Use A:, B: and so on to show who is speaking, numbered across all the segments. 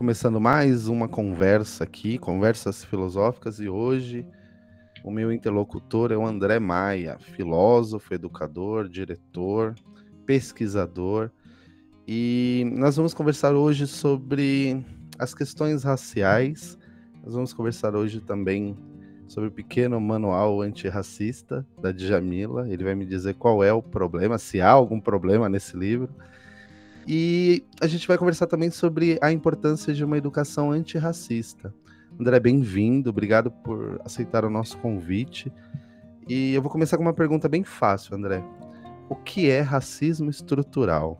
A: Começando mais uma conversa aqui, conversas filosóficas, e hoje o meu interlocutor é o André Maia, filósofo, educador, diretor, pesquisador, e nós vamos conversar hoje sobre as questões raciais. Nós vamos conversar hoje também sobre o pequeno manual antirracista da Djamila. Ele vai me dizer qual é o problema, se há algum problema nesse livro. E a gente vai conversar também sobre a importância de uma educação antirracista. André, bem-vindo, obrigado por aceitar o nosso convite. E eu vou começar com uma pergunta bem fácil, André. O que é racismo estrutural?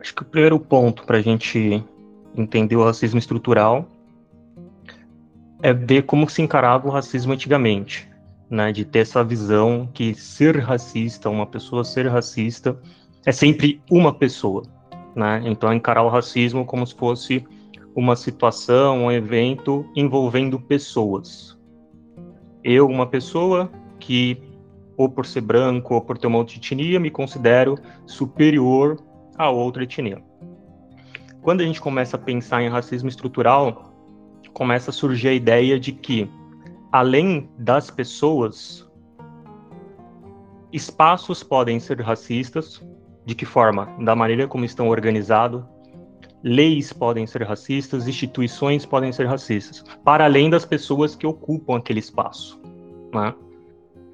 B: Acho que o primeiro ponto para a gente entender o racismo estrutural é ver como se encarava o racismo antigamente né, de ter essa visão que ser racista, uma pessoa ser racista, é sempre uma pessoa, né? Então encarar o racismo como se fosse uma situação, um evento envolvendo pessoas. Eu, uma pessoa que ou por ser branco ou por ter uma outra etnia, me considero superior a outra etnia. Quando a gente começa a pensar em racismo estrutural, começa a surgir a ideia de que além das pessoas, espaços podem ser racistas. De que forma? Da maneira como estão organizados. Leis podem ser racistas, instituições podem ser racistas, para além das pessoas que ocupam aquele espaço. Né?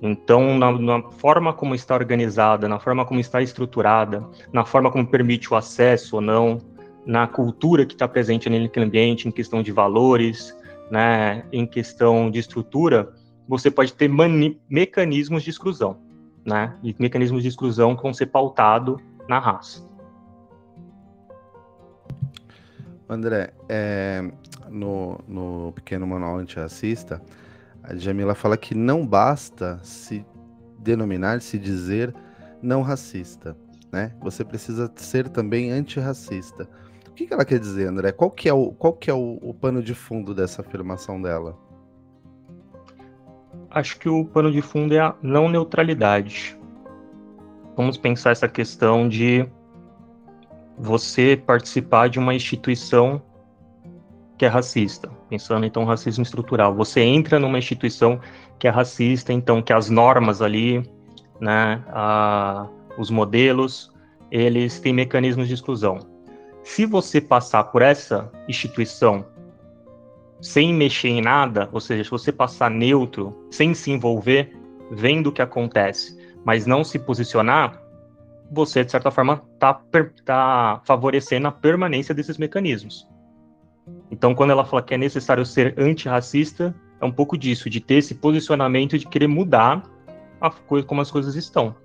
B: Então, na, na, forma como está organizada, na forma como está estruturada, na forma como permite o acesso ou não, na cultura que está presente naquele ambiente, em questão de valores, né, em questão de estrutura, você pode ter mecanismos de exclusão, né, e mecanismos de exclusão que vão ser pautados na raça.
A: André, é, no, no pequeno manual antirracista, a Jamila fala que não basta se denominar, se dizer não racista, né? Você precisa ser também antirracista que, que ela quer dizer, André? Qual que é, o, qual que é o, o pano de fundo dessa afirmação dela?
B: Acho que o pano de fundo é a não neutralidade. Vamos pensar essa questão de você participar de uma instituição que é racista, pensando então racismo estrutural. Você entra numa instituição que é racista, então que as normas ali, né, a, os modelos, eles têm mecanismos de exclusão. Se você passar por essa instituição sem mexer em nada, ou seja, se você passar neutro, sem se envolver, vendo o que acontece, mas não se posicionar, você, de certa forma, está tá favorecendo a permanência desses mecanismos. Então, quando ela fala que é necessário ser antirracista, é um pouco disso, de ter esse posicionamento de querer mudar a coisa, como as coisas estão.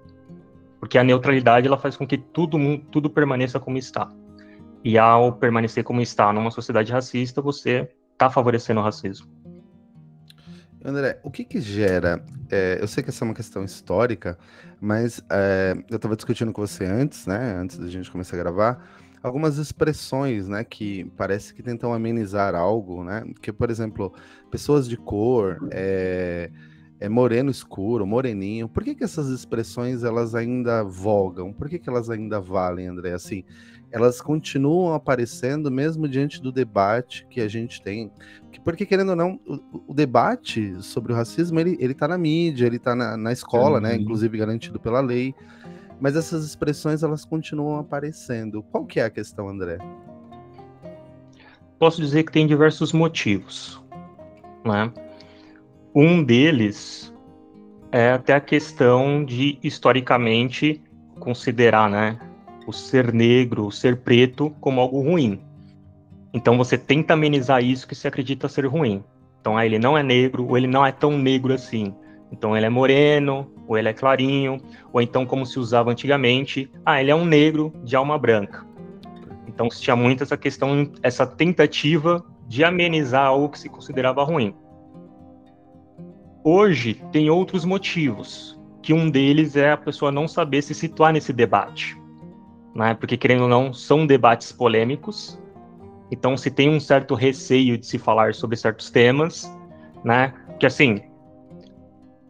B: Porque a neutralidade ela faz com que tudo, tudo permaneça como está. E ao permanecer como está numa sociedade racista, você está favorecendo o racismo.
A: André, o que que gera? É, eu sei que essa é uma questão histórica, mas é, eu estava discutindo com você antes, né? Antes da gente começar a gravar, algumas expressões, né? Que parece que tentam amenizar algo, né? Que, por exemplo, pessoas de cor, é, é moreno escuro, moreninho. Por que que essas expressões elas ainda vogam? Por que que elas ainda valem, André? Assim, elas continuam aparecendo mesmo diante do debate que a gente tem. Porque, querendo ou não, o, o debate sobre o racismo, ele, ele tá na mídia, ele está na, na escola, né, uhum. né? Inclusive garantido pela lei. Mas essas expressões, elas continuam aparecendo. Qual que é a questão, André?
B: Posso dizer que tem diversos motivos, né? Um deles é até a questão de, historicamente, considerar, né, o ser negro, o ser preto como algo ruim. Então você tenta amenizar isso que se acredita ser ruim. Então ah, ele não é negro, ou ele não é tão negro assim. Então ele é moreno, ou ele é clarinho, ou então como se usava antigamente, ah, ele é um negro de alma branca. Então se tinha muito essa questão, essa tentativa de amenizar algo que se considerava ruim. Hoje tem outros motivos, que um deles é a pessoa não saber se situar nesse debate né? Porque querendo ou não, são debates polêmicos. Então se tem um certo receio de se falar sobre certos temas, né? Que assim,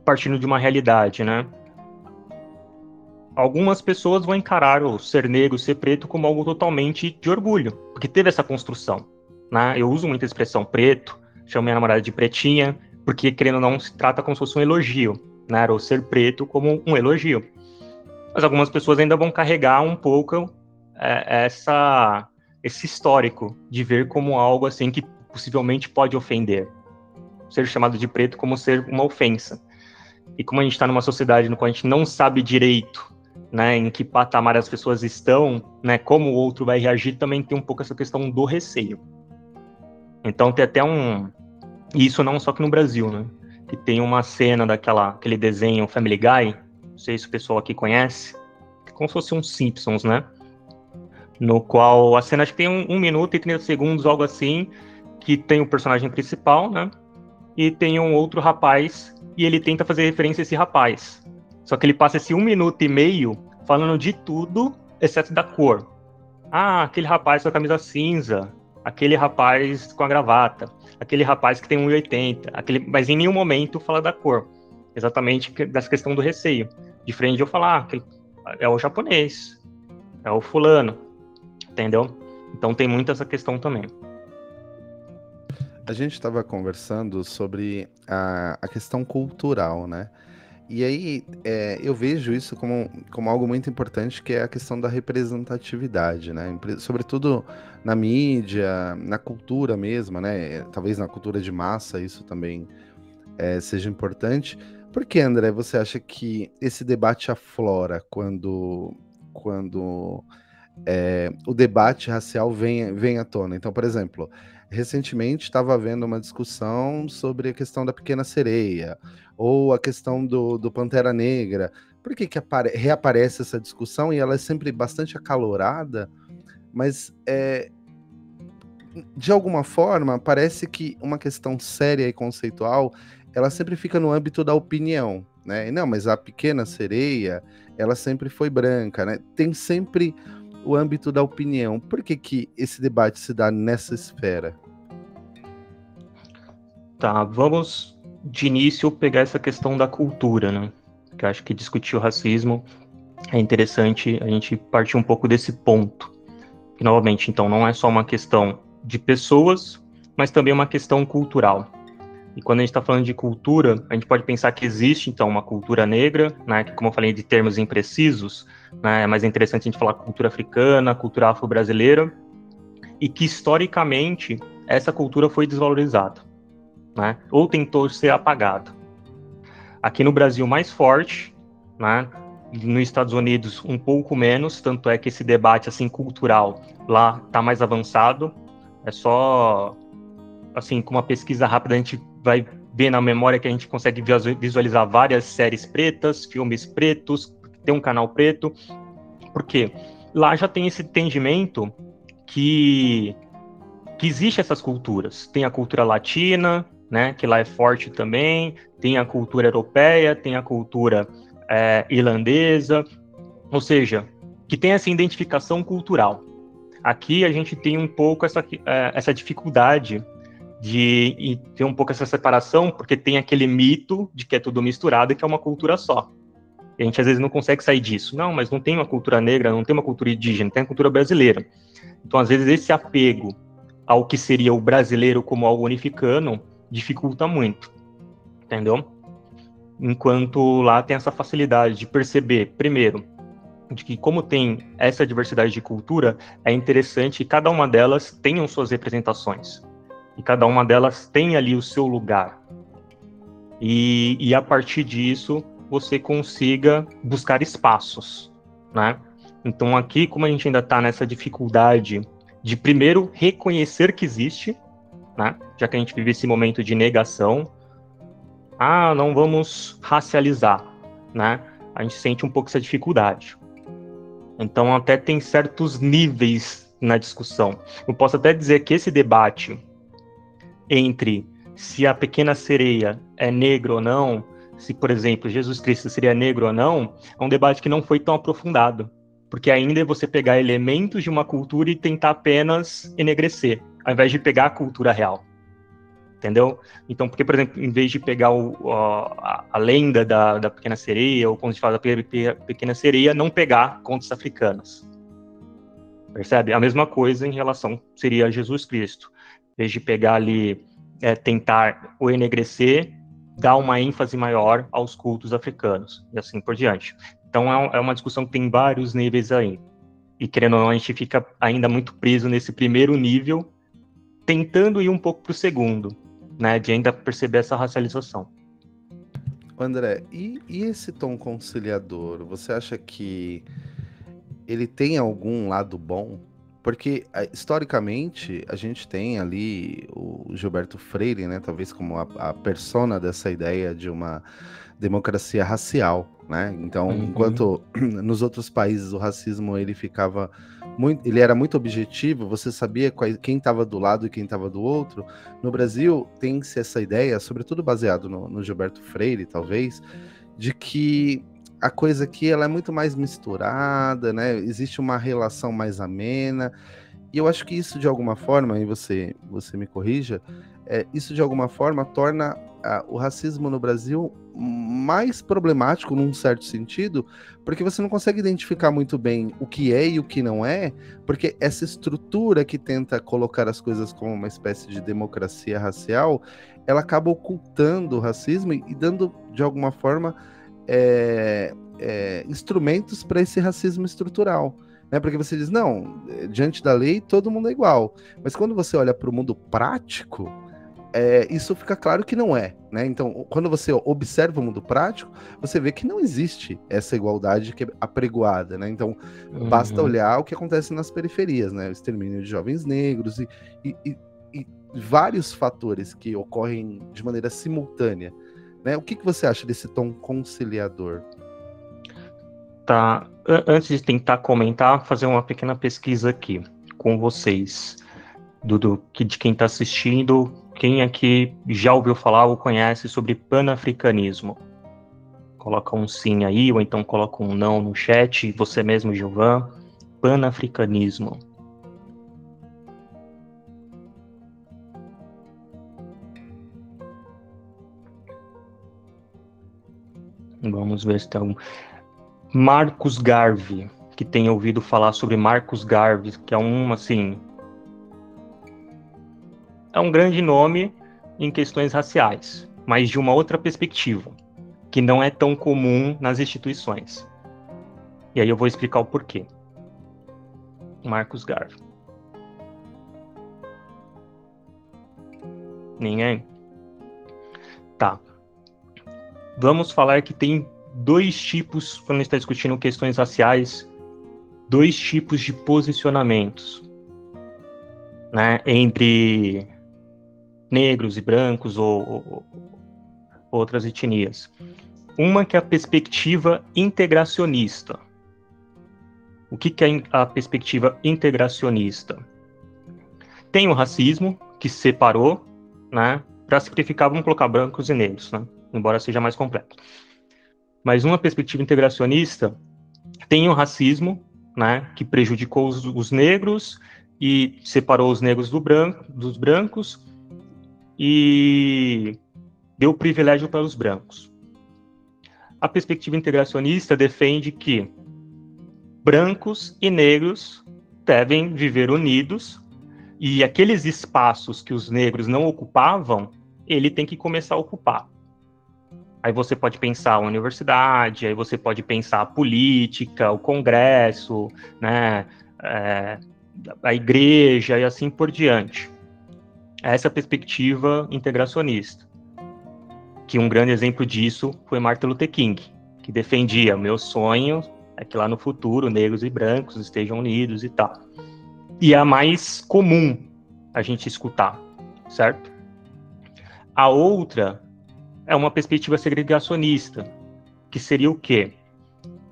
B: partindo de uma realidade, né? algumas pessoas vão encarar o ser negro, ser preto como algo totalmente de orgulho, porque teve essa construção. Né? Eu uso muita expressão preto, chamo minha namorada de pretinha, porque querendo ou não se trata como se fosse um elogio, né? Ou ser preto como um elogio. Mas algumas pessoas ainda vão carregar um pouco é, essa esse histórico de ver como algo assim que possivelmente pode ofender. Ser chamado de preto como ser uma ofensa. E como a gente está numa sociedade no qual a gente não sabe direito né, em que patamar as pessoas estão, né, como o outro vai reagir, também tem um pouco essa questão do receio. Então tem até um. Isso não só que no Brasil, né? Que tem uma cena daquela aquele desenho Family Guy, sei se o pessoal aqui conhece, como se fosse um Simpsons, né? No qual a cena acho que tem um, um minuto e 30 segundos, algo assim, que tem o personagem principal, né? E tem um outro rapaz, e ele tenta fazer referência a esse rapaz. Só que ele passa esse um minuto e meio falando de tudo, exceto da cor. Ah, aquele rapaz com a camisa cinza, aquele rapaz com a gravata, aquele rapaz que tem 1,80, aquele, mas em nenhum momento fala da cor. Exatamente dessa questão do receio. Diferente de eu falar, ah, é o japonês, é o fulano, entendeu? Então tem muito essa questão também.
A: A gente estava conversando sobre a, a questão cultural, né? E aí é, eu vejo isso como, como algo muito importante, que é a questão da representatividade, né? Sobretudo na mídia, na cultura mesmo, né? Talvez na cultura de massa isso também é, seja importante. Por que, André, você acha que esse debate aflora quando, quando é, o debate racial vem, vem à tona? Então, por exemplo, recentemente estava havendo uma discussão sobre a questão da pequena sereia ou a questão do, do Pantera Negra. Por que, que apare, reaparece essa discussão e ela é sempre bastante acalorada, mas é, de alguma forma parece que uma questão séria e conceitual ela sempre fica no âmbito da opinião, né? Não, mas a pequena sereia ela sempre foi branca, né? Tem sempre o âmbito da opinião. Por que, que esse debate se dá nessa esfera?
B: Tá, vamos de início pegar essa questão da cultura, né? Que acho que discutir o racismo é interessante a gente partir um pouco desse ponto. Que, novamente, então, não é só uma questão de pessoas, mas também uma questão cultural. E quando a gente está falando de cultura, a gente pode pensar que existe, então, uma cultura negra, né, que, como eu falei, de termos imprecisos, né, é mais interessante a gente falar cultura africana, cultura afro-brasileira, e que, historicamente, essa cultura foi desvalorizada, né, ou tentou ser apagada. Aqui no Brasil, mais forte, né, nos Estados Unidos, um pouco menos, tanto é que esse debate, assim, cultural lá está mais avançado, é só assim, com uma pesquisa rápida, a gente vai ver na memória que a gente consegue visualizar várias séries pretas, filmes pretos, tem um canal preto. Por quê? Lá já tem esse entendimento que, que existe essas culturas. Tem a cultura latina, né, que lá é forte também, tem a cultura europeia, tem a cultura é, irlandesa, ou seja, que tem essa identificação cultural. Aqui a gente tem um pouco essa, é, essa dificuldade de ter um pouco essa separação, porque tem aquele mito de que é tudo misturado e que é uma cultura só. E a gente às vezes não consegue sair disso. Não, mas não tem uma cultura negra, não tem uma cultura indígena, tem a cultura brasileira. Então, às vezes, esse apego ao que seria o brasileiro como algo unificano dificulta muito. Entendeu? Enquanto lá tem essa facilidade de perceber, primeiro, de que como tem essa diversidade de cultura, é interessante que cada uma delas tenham suas representações e cada uma delas tem ali o seu lugar. E, e a partir disso você consiga buscar espaços, né? Então aqui, como a gente ainda está nessa dificuldade de primeiro reconhecer que existe, né? Já que a gente vive esse momento de negação, ah, não vamos racializar, né? A gente sente um pouco essa dificuldade. Então até tem certos níveis na discussão. Eu posso até dizer que esse debate entre se a pequena sereia é negra ou não, se, por exemplo, Jesus Cristo seria negro ou não, é um debate que não foi tão aprofundado. Porque ainda é você pegar elementos de uma cultura e tentar apenas enegrecer, ao invés de pegar a cultura real. entendeu? Então, porque, por exemplo, em vez de pegar o, a, a, lenda da, da Pequena Sereia, ou quando gente fala da Pequena Sereia, não pegar contos africanos. Percebe? A mesma coisa em relação seria a Jesus Cristo. Em vez de pegar ali, é, tentar o enegrecer, dar uma ênfase maior aos cultos africanos, e assim por diante. Então, é, é uma discussão que tem vários níveis aí. E, querendo ou não, a gente fica ainda muito preso nesse primeiro nível, tentando ir um pouco para o segundo né, de ainda perceber essa racialização.
A: André, e, e esse tom conciliador, você acha que ele tem algum lado bom? Porque historicamente a gente tem ali o Gilberto Freire, né, talvez como a, a persona dessa ideia de uma democracia racial, né? Então, uhum. enquanto nos outros países o racismo ele ficava muito, ele era muito objetivo, você sabia quem estava do lado e quem estava do outro. No Brasil, tem-se essa ideia, sobretudo baseado no, no, Gilberto Freire, talvez, de que a coisa aqui ela é muito mais misturada, né? Existe uma relação mais amena. E eu acho que isso, de alguma forma, e você, você me corrija, é, isso de alguma forma torna a, o racismo no Brasil mais problemático num certo sentido, porque você não consegue identificar muito bem o que é e o que não é, porque essa estrutura que tenta colocar as coisas como uma espécie de democracia racial, ela acaba ocultando o racismo e, dando, de alguma forma, é, é, instrumentos para esse racismo estrutural. Né? Porque você diz, não, diante da lei todo mundo é igual. Mas quando você olha para o mundo prático, é, isso fica claro que não é, né? Então, quando você observa o mundo prático, você vê que não existe essa igualdade que é apregoada, né? Então, uhum. basta olhar o que acontece nas periferias, né? O extermínio de jovens negros e, e, e, e vários fatores que ocorrem de maneira simultânea, né? O que, que você acha desse tom conciliador?
B: Tá. Antes de tentar comentar, fazer uma pequena pesquisa aqui com vocês, do, do de quem está assistindo, quem aqui já ouviu falar ou conhece sobre panafricanismo? Coloca um sim aí, ou então coloca um não no chat, você mesmo, Gilvan. Panafricanismo. Vamos ver se tem algum. Marcos Garvey, que tem ouvido falar sobre Marcos Garvey, que é um, assim, é um grande nome em questões raciais, mas de uma outra perspectiva, que não é tão comum nas instituições. E aí eu vou explicar o porquê. Marcos Garvey. Ninguém? Tá. Vamos falar que tem dois tipos, quando a gente está discutindo questões raciais, dois tipos de posicionamentos né, entre negros e brancos ou, ou, outras etnias. Uma que é a perspectiva integracionista. O que, que é a perspectiva integracionista? Tem o racismo, que separou, né? Para simplificar, vamos colocar brancos e negros, né? Embora seja mais completo. Mas uma perspectiva integracionista tem o racismo, né? Que prejudicou os, os negros e separou os negros do branco, dos brancos e deu privilégio para os brancos. A perspectiva integracionista defende que brancos e negros devem viver unidos e aqueles espaços que os negros não ocupavam, ele tem que começar a ocupar. Aí você pode pensar a universidade, aí você pode pensar a política, o congresso, né, é, a igreja e assim por diante essa perspectiva integracionista. Que um grande exemplo disso foi Martin Luther King, que defendia: meu sonho é que lá no futuro negros e brancos estejam unidos e tal. E é a mais comum a gente escutar, certo? A outra é uma perspectiva segregacionista, que seria o quê?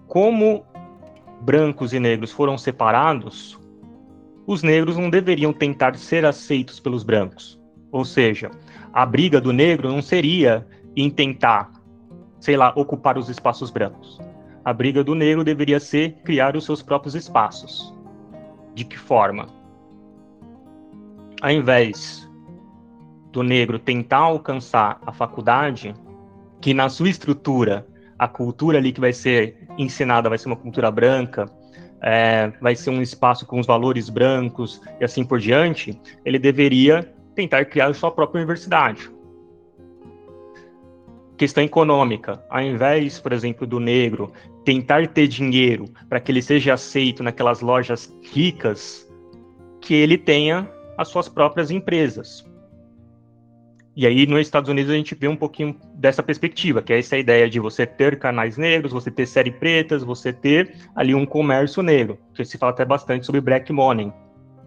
B: Como brancos e negros foram separados, os negros não deveriam tentar ser aceitos pelos brancos. Ou seja, a briga do negro não seria em tentar, sei lá, ocupar os espaços brancos. A briga do negro deveria ser criar os seus próprios espaços. De que forma? Ao invés do negro tentar alcançar a faculdade, que na sua estrutura, a cultura ali que vai ser ensinada vai ser uma cultura branca, é, vai ser um espaço com os valores brancos e assim por diante, ele deveria tentar criar sua própria universidade. Questão econômica, ao invés, por exemplo, do negro tentar ter dinheiro para que ele seja aceito naquelas lojas ricas, que ele tenha as suas próprias empresas. E aí, nos Estados Unidos, a gente vê um pouquinho dessa perspectiva, que é essa ideia de você ter canais negros, você ter série pretas, você ter ali um comércio negro, que se fala até bastante sobre black money,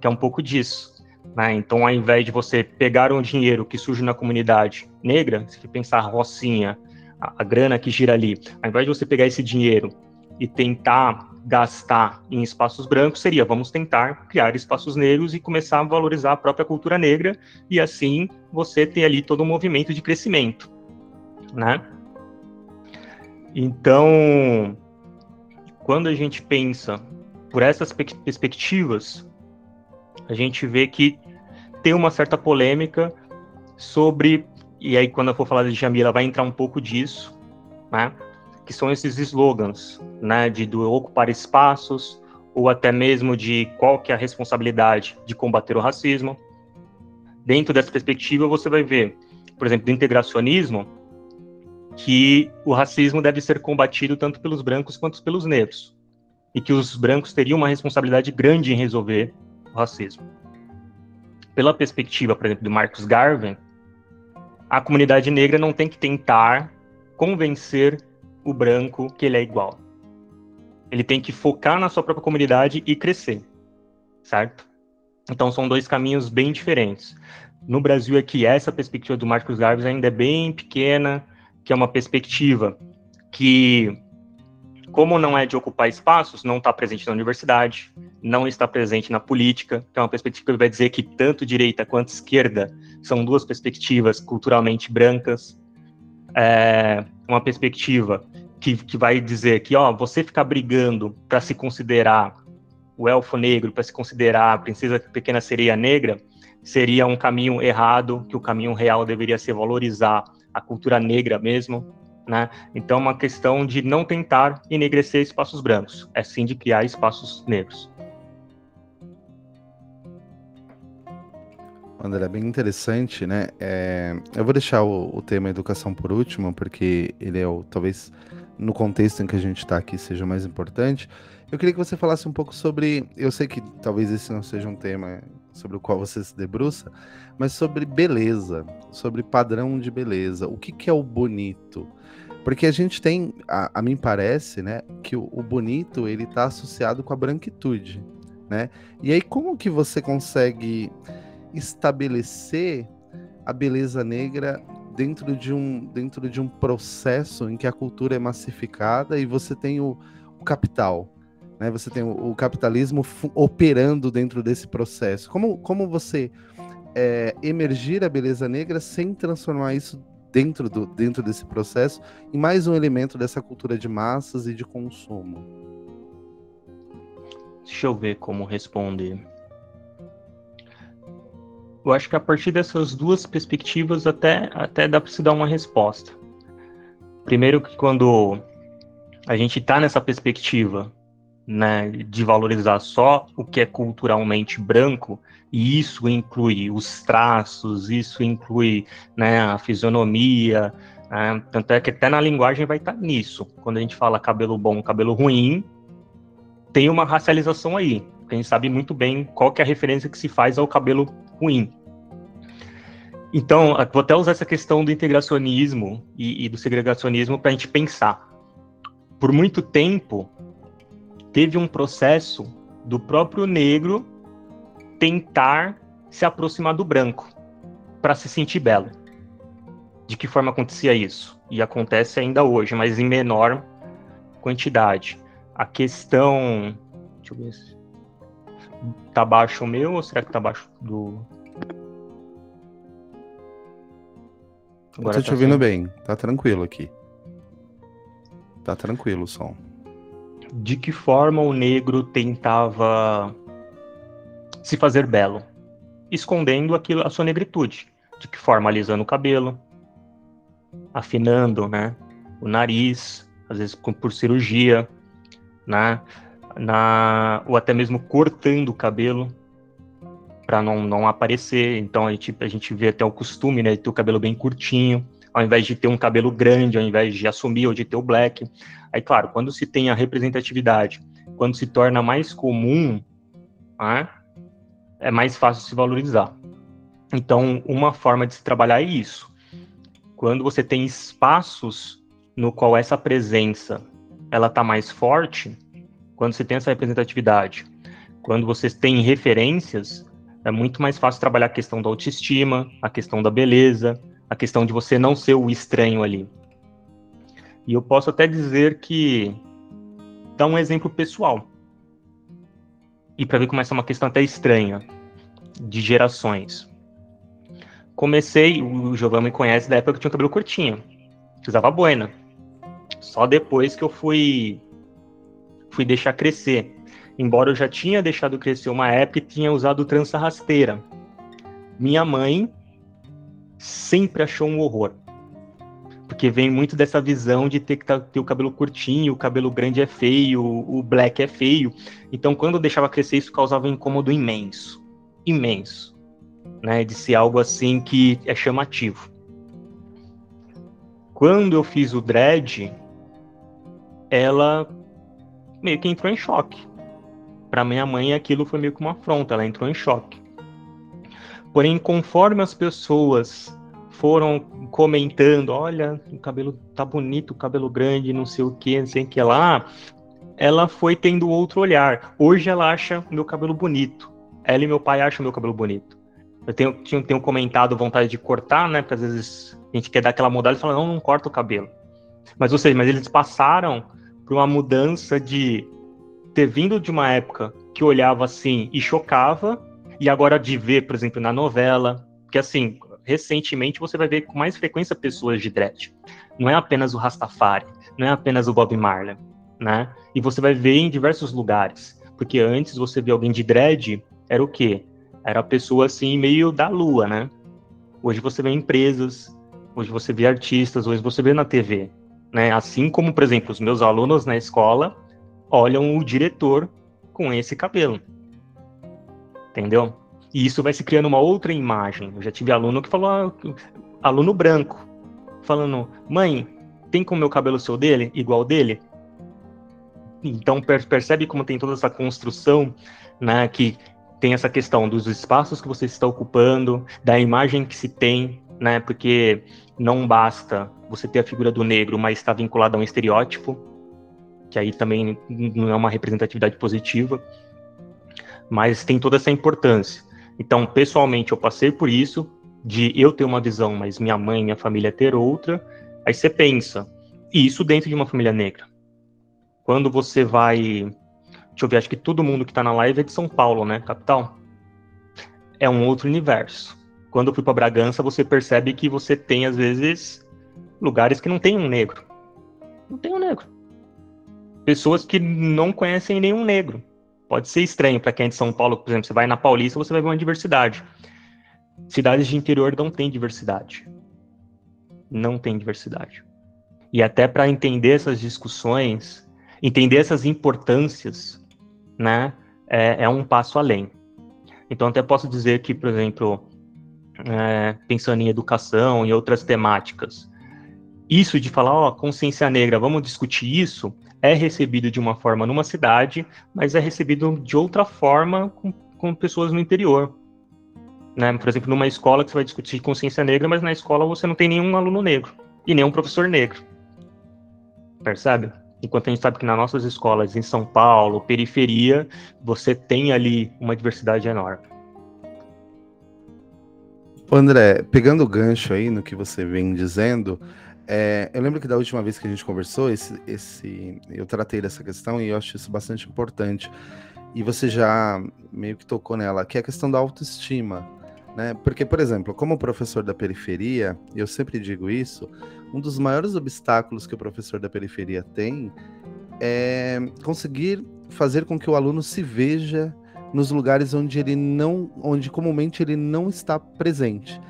B: que é um pouco disso. Né? Então, ao invés de você pegar um dinheiro que surge na comunidade negra, se pensar a rocinha, a, a grana que gira ali, ao invés de você pegar esse dinheiro e tentar gastar em espaços brancos seria vamos tentar criar espaços negros e começar a valorizar a própria cultura negra e assim você ter ali todo um movimento de crescimento, né? Então, quando a gente pensa por essas perspectivas, a gente vê que tem uma certa polêmica sobre e aí quando eu for falar de Jamila vai entrar um pouco disso, né? Que são esses slogans, né, de do ocupar espaços ou até mesmo de qual que é a responsabilidade de combater o racismo. Dentro dessa perspectiva, você vai ver, por exemplo, do integracionismo, que o racismo deve ser combatido tanto pelos brancos quanto pelos negros, e que os brancos teriam uma responsabilidade grande em resolver o racismo. Pela perspectiva, por exemplo, do Marcus Garvey, a comunidade negra não tem que tentar convencer o branco que ele é igual. Ele tem que focar na sua própria comunidade e crescer, certo? Então são dois caminhos bem diferentes. No Brasil aqui, essa perspectiva do Marcos Garves ainda é bem pequena, que é uma perspectiva que, como não é de ocupar espaços, não está presente na universidade, não está presente na política, que é uma perspectiva que vai dizer que tanto direita quanto esquerda são duas perspectivas culturalmente brancas. É uma perspectiva que, que vai dizer que, ó, você ficar brigando para se considerar o elfo negro, para se considerar a princesa pequena sereia negra, seria um caminho errado, que o caminho real deveria ser valorizar a cultura negra mesmo, né? Então, é uma questão de não tentar enegrecer espaços brancos, é sim de criar espaços negros.
A: André, bem interessante, né? É, eu vou deixar o, o, tema educação por último, porque ele é o talvez no contexto em que a gente está aqui seja mais importante. Eu queria que você falasse um pouco sobre. Eu sei que talvez esse não seja um tema sobre o qual você se debruça, mas sobre beleza, sobre padrão de beleza. O que, que é o bonito? Porque a gente tem, a, a mim parece, né, que o, o bonito ele está associado com a branquitude, né? E aí como que você consegue estabelecer a beleza negra dentro de um, dentro de um processo em que a cultura é massificada e você tem o, o capital, né? Você tem o, o capitalismo operando dentro desse processo. Como, como você é, emergir a beleza negra sem transformar isso dentro, do, dentro desse processo em mais um elemento dessa cultura de massas e de consumo?
B: Deixa eu ver como responder. Eu acho que a partir dessas duas perspectivas até, até dá para se dar uma resposta. Primeiro que quando a gente está nessa perspectiva né, de valorizar só o que é culturalmente branco, e isso inclui os traços, isso inclui né, a fisionomia, né, tanto é que até na linguagem vai estar tá nisso. Quando a gente fala cabelo bom, cabelo ruim, tem uma racialização aí. A gente sabe muito bem qual que é a referência que se faz ao cabelo ruim. Então, vou até usar essa questão do integracionismo e, e do segregacionismo para a gente pensar. Por muito tempo, teve um processo do próprio negro tentar se aproximar do branco para se sentir belo. De que forma acontecia isso? E acontece ainda hoje, mas em menor quantidade. A questão. Deixa eu ver se. Tá baixo o meu ou será que tá baixo do.
A: Agora eu tô tá te ouvindo bem, tá tranquilo aqui. Tá tranquilo o som.
B: De que forma o negro tentava se fazer belo? Escondendo aquilo, a sua negritude. De que forma? Alisando o cabelo, afinando, né? O nariz, às vezes por cirurgia, né? Na, ou até mesmo cortando o cabelo para não, não aparecer. Então a gente, a gente vê até o costume, né, de ter o cabelo bem curtinho, ao invés de ter um cabelo grande, ao invés de assumir ou de ter o black. Aí, claro, quando se tem a representatividade, quando se torna mais comum, né, é mais fácil se valorizar. Então, uma forma de se trabalhar é isso. Quando você tem espaços no qual essa presença ela está mais forte, quando você tem essa representatividade, quando você tem referências, é muito mais fácil trabalhar a questão da autoestima, a questão da beleza, a questão de você não ser o estranho ali. E eu posso até dizer que dá um exemplo pessoal. E para ver como essa é uma questão até estranha de gerações. Comecei, o Giovanni me conhece da época que eu tinha cabelo curtinho, usava boina. Só depois que eu fui fui deixar crescer. Embora eu já tinha deixado crescer uma época e tinha usado trança rasteira. Minha mãe sempre achou um horror. Porque vem muito dessa visão de ter que ter o cabelo curtinho, o cabelo grande é feio, o black é feio. Então, quando eu deixava crescer, isso causava um incômodo imenso. Imenso. Né? De ser algo assim que é chamativo. Quando eu fiz o dread, ela meio que entrou em choque. Para minha mãe, aquilo foi meio que uma afronta, ela entrou em choque. Porém, conforme as pessoas foram comentando, olha, o cabelo tá bonito, o cabelo grande, não sei o que, não sei o que lá, ela foi tendo outro olhar. Hoje ela acha meu cabelo bonito. Ela e meu pai acham meu cabelo bonito. Eu tenho, tenho, tenho comentado vontade de cortar, né? Porque às vezes a gente quer dar aquela mudada e fala, não, não corta o cabelo. Mas, ou seja, mas eles passaram uma mudança de ter vindo de uma época que olhava assim e chocava, e agora de ver, por exemplo, na novela, que assim, recentemente você vai ver com mais frequência pessoas de dread. Não é apenas o Rastafari, não é apenas o Bob Marley, né? E você vai ver em diversos lugares, porque antes você vê alguém de dread, era o quê? Era a pessoa assim meio da lua, né? Hoje você vê empresas, hoje você vê artistas, hoje você vê na TV, né? Assim como, por exemplo, os meus alunos na escola olham o diretor com esse cabelo. Entendeu? E isso vai se criando uma outra imagem. Eu já tive aluno que falou, ah, aluno branco, falando, mãe, tem como meu cabelo ser o dele, igual dele? Então percebe como tem toda essa construção, né, que tem essa questão dos espaços que você está ocupando, da imagem que se tem, né, porque não basta você ter a figura do negro, mas está vinculado a um estereótipo, que aí também não é uma representatividade positiva, mas tem toda essa importância. Então, pessoalmente, eu passei por isso, de eu ter uma visão, mas minha mãe, minha família ter outra. Aí você pensa, e isso dentro de uma família negra. Quando você vai. Deixa eu ver, acho que todo mundo que está na live é de São Paulo, né? Capital. É um outro universo. Quando eu fui para Bragança, você percebe que você tem, às vezes, lugares que não tem um negro. Não tem um negro. Pessoas que não conhecem nenhum negro. Pode ser estranho para quem é de São Paulo, por exemplo, você vai na Paulista, você vai ver uma diversidade. Cidades de interior não tem diversidade. Não tem diversidade. E até para entender essas discussões, entender essas importâncias, né, é, é, um passo além. Então, até posso dizer que, por exemplo, é, pensando em educação e outras temáticas, isso de falar, ó, consciência negra, vamos discutir isso, é recebido de uma forma numa cidade, mas é recebido de outra forma com, com pessoas no interior. Né? Por exemplo, numa escola que você vai discutir consciência negra, mas na escola você não tem nenhum aluno negro e nenhum professor negro. Percebe? Enquanto a gente sabe que nas nossas escolas em São Paulo, periferia, você tem ali uma diversidade enorme.
A: André, pegando o gancho aí no que você vem dizendo, é, eu lembro que da última vez que a gente conversou, esse, esse, eu tratei dessa questão e eu acho isso bastante importante. E você já meio que tocou nela, que é a questão da autoestima. Né? Porque, por exemplo, como professor da periferia, eu sempre digo isso, um dos maiores obstáculos que o professor da periferia tem é conseguir fazer com que o aluno se veja nos lugares onde ele não, onde comumente ele não está presente.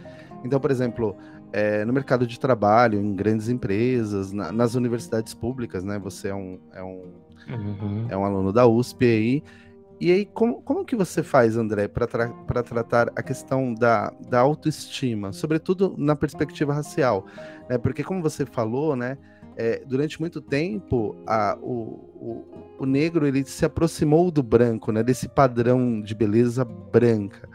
A: Então, por exemplo, é, no mercado de trabalho, em grandes empresas, na, nas universidades públicas, né? Você é um, é um, uhum. é um aluno da USP aí. E aí, como, como que você faz, André, para tra tratar a questão da, da autoestima, sobretudo na perspectiva racial? Né? Porque, como você falou, né, é, durante muito tempo, a, o, o, o, negro ele se aproximou do branco, né, desse padrão de beleza branca.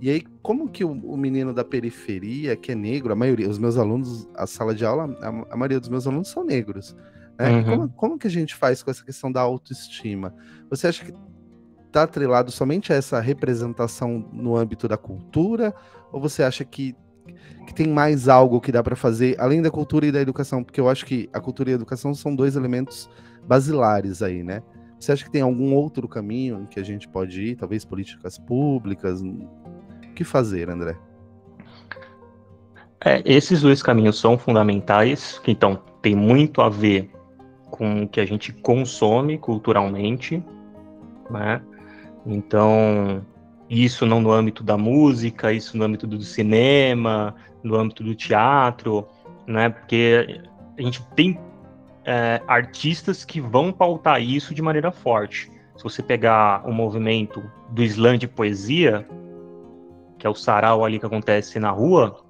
A: E aí, como que o, o, menino da periferia, que é negro, a maioria, os meus alunos, a sala de aula, a, a maioria dos meus alunos são negros. Né? Uhum. Como, como que a gente faz com essa questão da autoestima? Você acha que está atrelado somente a essa representação no âmbito da cultura? Ou você acha que, que tem mais algo que dá para fazer além da cultura e da educação? Porque eu acho que a cultura e a educação são dois elementos basilares aí, né? Você acha que tem algum outro caminho em que a gente pode ir? Talvez políticas públicas? O que fazer, André?
B: É, esses dois caminhos são fundamentais, que então tem muito a ver com o que a gente consome culturalmente, né? Então, isso não no âmbito da música, isso no âmbito do cinema, no âmbito do teatro, né? Porque a gente tem é, artistas que vão pautar isso de maneira forte. Se você pegar o movimento do slam de poesia, que é o sarau ali que acontece na rua,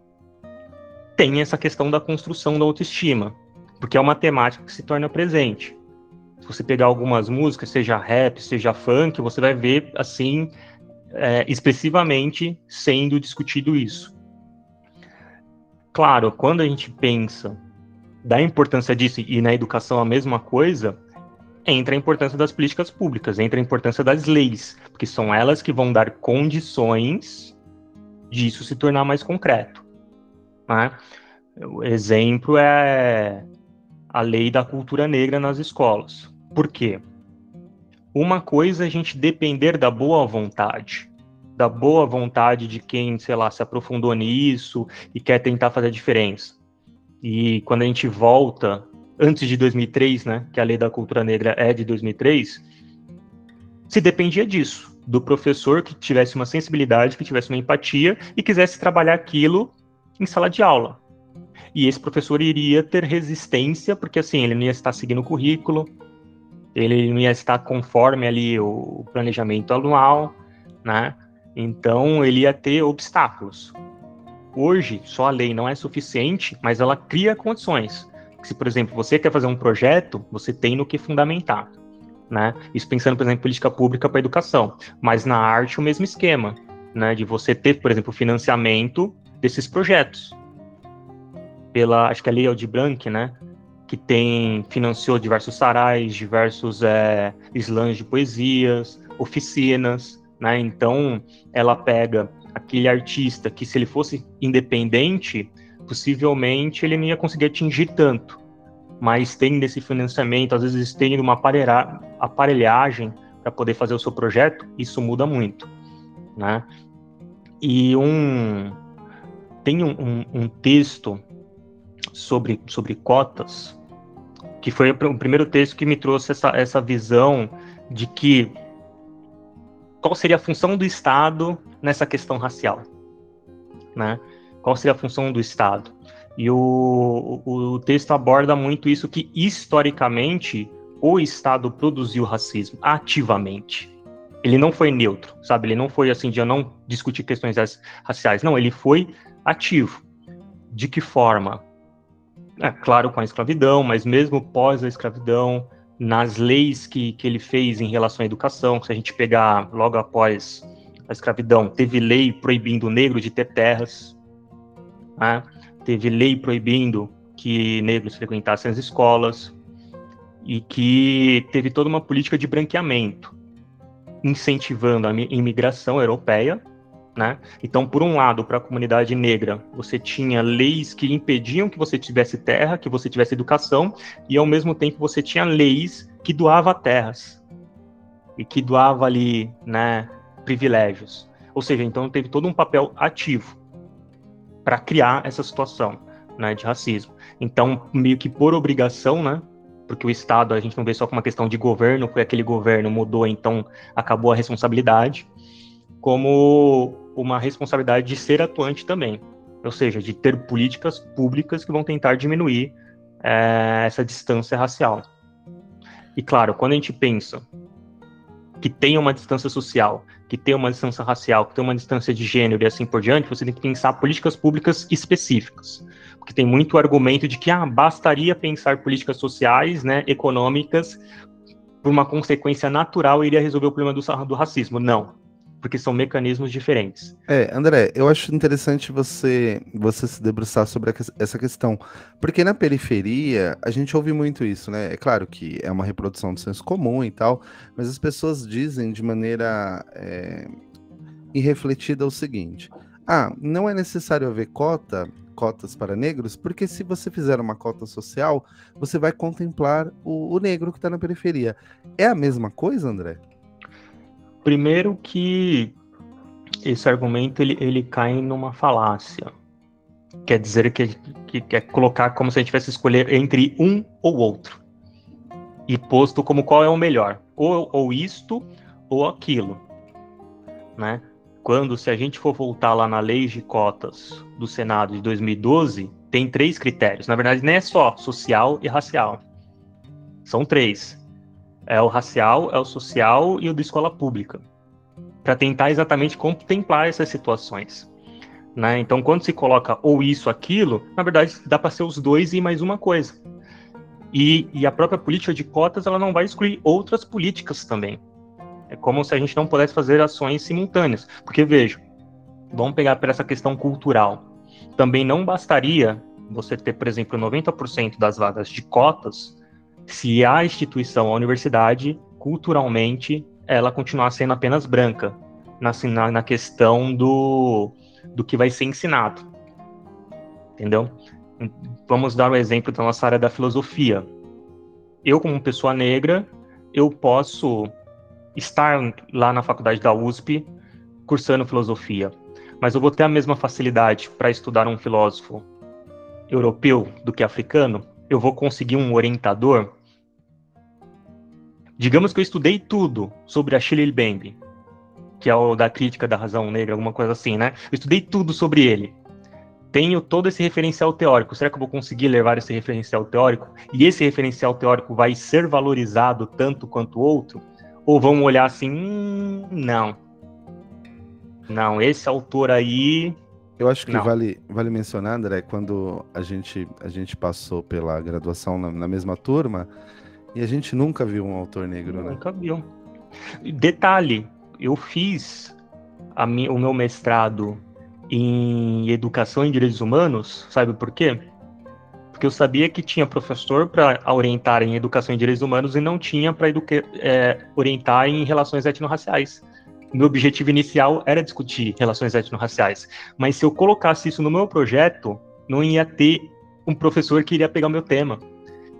B: tem essa questão da construção da autoestima, porque é uma temática que se torna presente se você pegar algumas músicas, seja rap, seja funk, você vai ver, assim, é, expressivamente sendo discutido isso. Claro, quando a gente pensa da importância disso, e na educação a mesma coisa, entra a importância das políticas públicas, entra a importância das leis, porque são elas que vão dar condições disso se tornar mais concreto. Né? O exemplo é a lei da cultura negra nas escolas. Por quê? Uma coisa é a gente depender da boa vontade, da boa vontade de quem, sei lá, se aprofundou nisso e quer tentar fazer a diferença. E quando a gente volta antes de 2003, né, que a lei da cultura negra é de 2003, se dependia disso, do professor que tivesse uma sensibilidade, que tivesse uma empatia e quisesse trabalhar aquilo em sala de aula. E esse professor iria ter resistência, porque assim, ele não ia estar seguindo o currículo, ele não ia estar conforme ali o planejamento anual, né? Então ele ia ter obstáculos. Hoje, só a lei não é suficiente, mas ela cria condições. Se, por exemplo, você quer fazer um projeto, você tem no que fundamentar. Né? Isso pensando, por exemplo, em política pública para educação. Mas na arte, o mesmo esquema. Né? De você ter, por exemplo, financiamento desses projetos. Pela, acho que é a Lei Aldir Blanc, né? Que tem financiou diversos sarais, diversos é, slams de poesias, oficinas, né? Então ela pega aquele artista que se ele fosse independente, possivelmente ele não ia conseguir atingir tanto, mas tem esse financiamento, às vezes tem uma aparelhagem para poder fazer o seu projeto, isso muda muito, né? E um tem um, um, um texto sobre, sobre cotas, que foi o primeiro texto que me trouxe essa, essa visão de que qual seria a função do Estado nessa questão racial, né? Qual seria a função do Estado? E o, o, o texto aborda muito isso que historicamente o Estado produziu racismo ativamente. Ele não foi neutro, sabe? Ele não foi assim de eu não discutir questões raciais. Não, ele foi ativo. De que forma? É, claro, com a escravidão, mas mesmo pós a escravidão, nas leis que, que ele fez em relação à educação, se a gente pegar logo após a escravidão, teve lei proibindo o negro de ter terras, né? teve lei proibindo que negros frequentassem as escolas, e que teve toda uma política de branqueamento, incentivando a imigração europeia, né? Então, por um lado, para a comunidade negra, você tinha leis que impediam que você tivesse terra, que você tivesse educação, e ao mesmo tempo você tinha leis que doava terras e que doava ali, né, privilégios. Ou seja, então teve todo um papel ativo para criar essa situação, né, de racismo. Então, meio que por obrigação, né, porque o Estado a gente não vê só como uma questão de governo, foi aquele governo mudou, então acabou a responsabilidade, como uma responsabilidade de ser atuante também. ou seja, de ter políticas públicas que vão tentar diminuir é, essa distância racial. E claro, quando a gente pensa que tem uma distância social, que tem uma distância racial, que tem uma distância de gênero e assim por diante, você tem que pensar políticas públicas específicas. Porque tem muito argumento de que ah, bastaria pensar políticas sociais, né, econômicas, por uma consequência natural iria resolver o problema do, do racismo. Não porque são mecanismos diferentes.
A: É, André, eu acho interessante você você se debruçar sobre essa questão, porque na periferia a gente ouve muito isso, né? É claro que é uma reprodução do senso comum e tal, mas as pessoas dizem de maneira é, irrefletida o seguinte: ah, não é necessário haver cota cotas para negros, porque se você fizer uma cota social, você vai contemplar o, o negro que está na periferia. É a mesma coisa, André?
B: Primeiro que esse argumento ele, ele cai numa falácia. Quer dizer que, que quer colocar como se a gente tivesse escolher entre um ou outro. E posto como qual é o melhor. Ou, ou isto ou aquilo. Né? Quando, se a gente for voltar lá na lei de cotas do Senado de 2012, tem três critérios. Na verdade, não é só social e racial. São três. É o racial, é o social e o da escola pública. Para tentar exatamente contemplar essas situações. Né? Então, quando se coloca ou isso, aquilo, na verdade, dá para ser os dois e mais uma coisa. E, e, a própria política de cotas ela não vai excluir outras políticas também. É como se a gente não pudesse fazer ações simultâneas. Porque, veja, vamos pegar para essa questão cultural. Também não bastaria você ter, por exemplo, 90% das vagas de cotas se a instituição, a universidade, culturalmente, ela continuar sendo apenas branca na, na questão do, do que vai ser ensinado. Entendeu? Vamos dar o um exemplo da nossa área da filosofia. Eu, como pessoa negra, eu posso estar lá na faculdade da USP cursando filosofia, mas eu vou ter a mesma facilidade para estudar um filósofo europeu do que africano? Eu vou conseguir um orientador. Digamos que eu estudei tudo sobre Achille Mbembe, que é o da crítica da razão negra, alguma coisa assim, né? Eu estudei tudo sobre ele. Tenho todo esse referencial teórico. Será que eu vou conseguir levar esse referencial teórico? E esse referencial teórico vai ser valorizado tanto quanto o outro? Ou vão olhar assim, hum, não. Não, esse autor aí
A: eu acho que vale, vale mencionar, André, quando a gente, a gente passou pela graduação na, na mesma turma, e a gente nunca viu um autor negro,
B: né? Nunca viu. Detalhe, eu fiz a o meu mestrado em Educação em Direitos Humanos, sabe por quê? Porque eu sabia que tinha professor para orientar em Educação em Direitos Humanos e não tinha para é, orientar em relações étnico-raciais meu objetivo inicial era discutir relações étnico-raciais. Mas se eu colocasse isso no meu projeto, não ia ter um professor que iria pegar meu tema.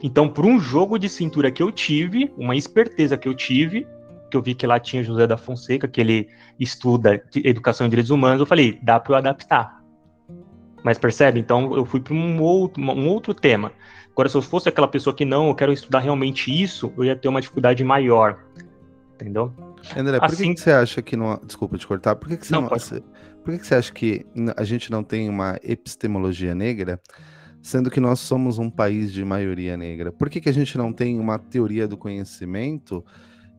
B: Então, por um jogo de cintura que eu tive, uma esperteza que eu tive, que eu vi que lá tinha José da Fonseca, que ele estuda educação e direitos humanos, eu falei, dá para eu adaptar. Mas percebe? Então, eu fui para um outro, um outro tema. Agora, se eu fosse aquela pessoa que não, eu quero estudar realmente isso, eu ia ter uma dificuldade maior. Entendeu?
A: André, por assim... que, você acha que não. Desculpa te cortar. Por que, que você não, não pode... Por que, que você acha que a gente não tem uma epistemologia negra, sendo que nós somos um país de maioria negra? Por que, que a gente não tem uma teoria do conhecimento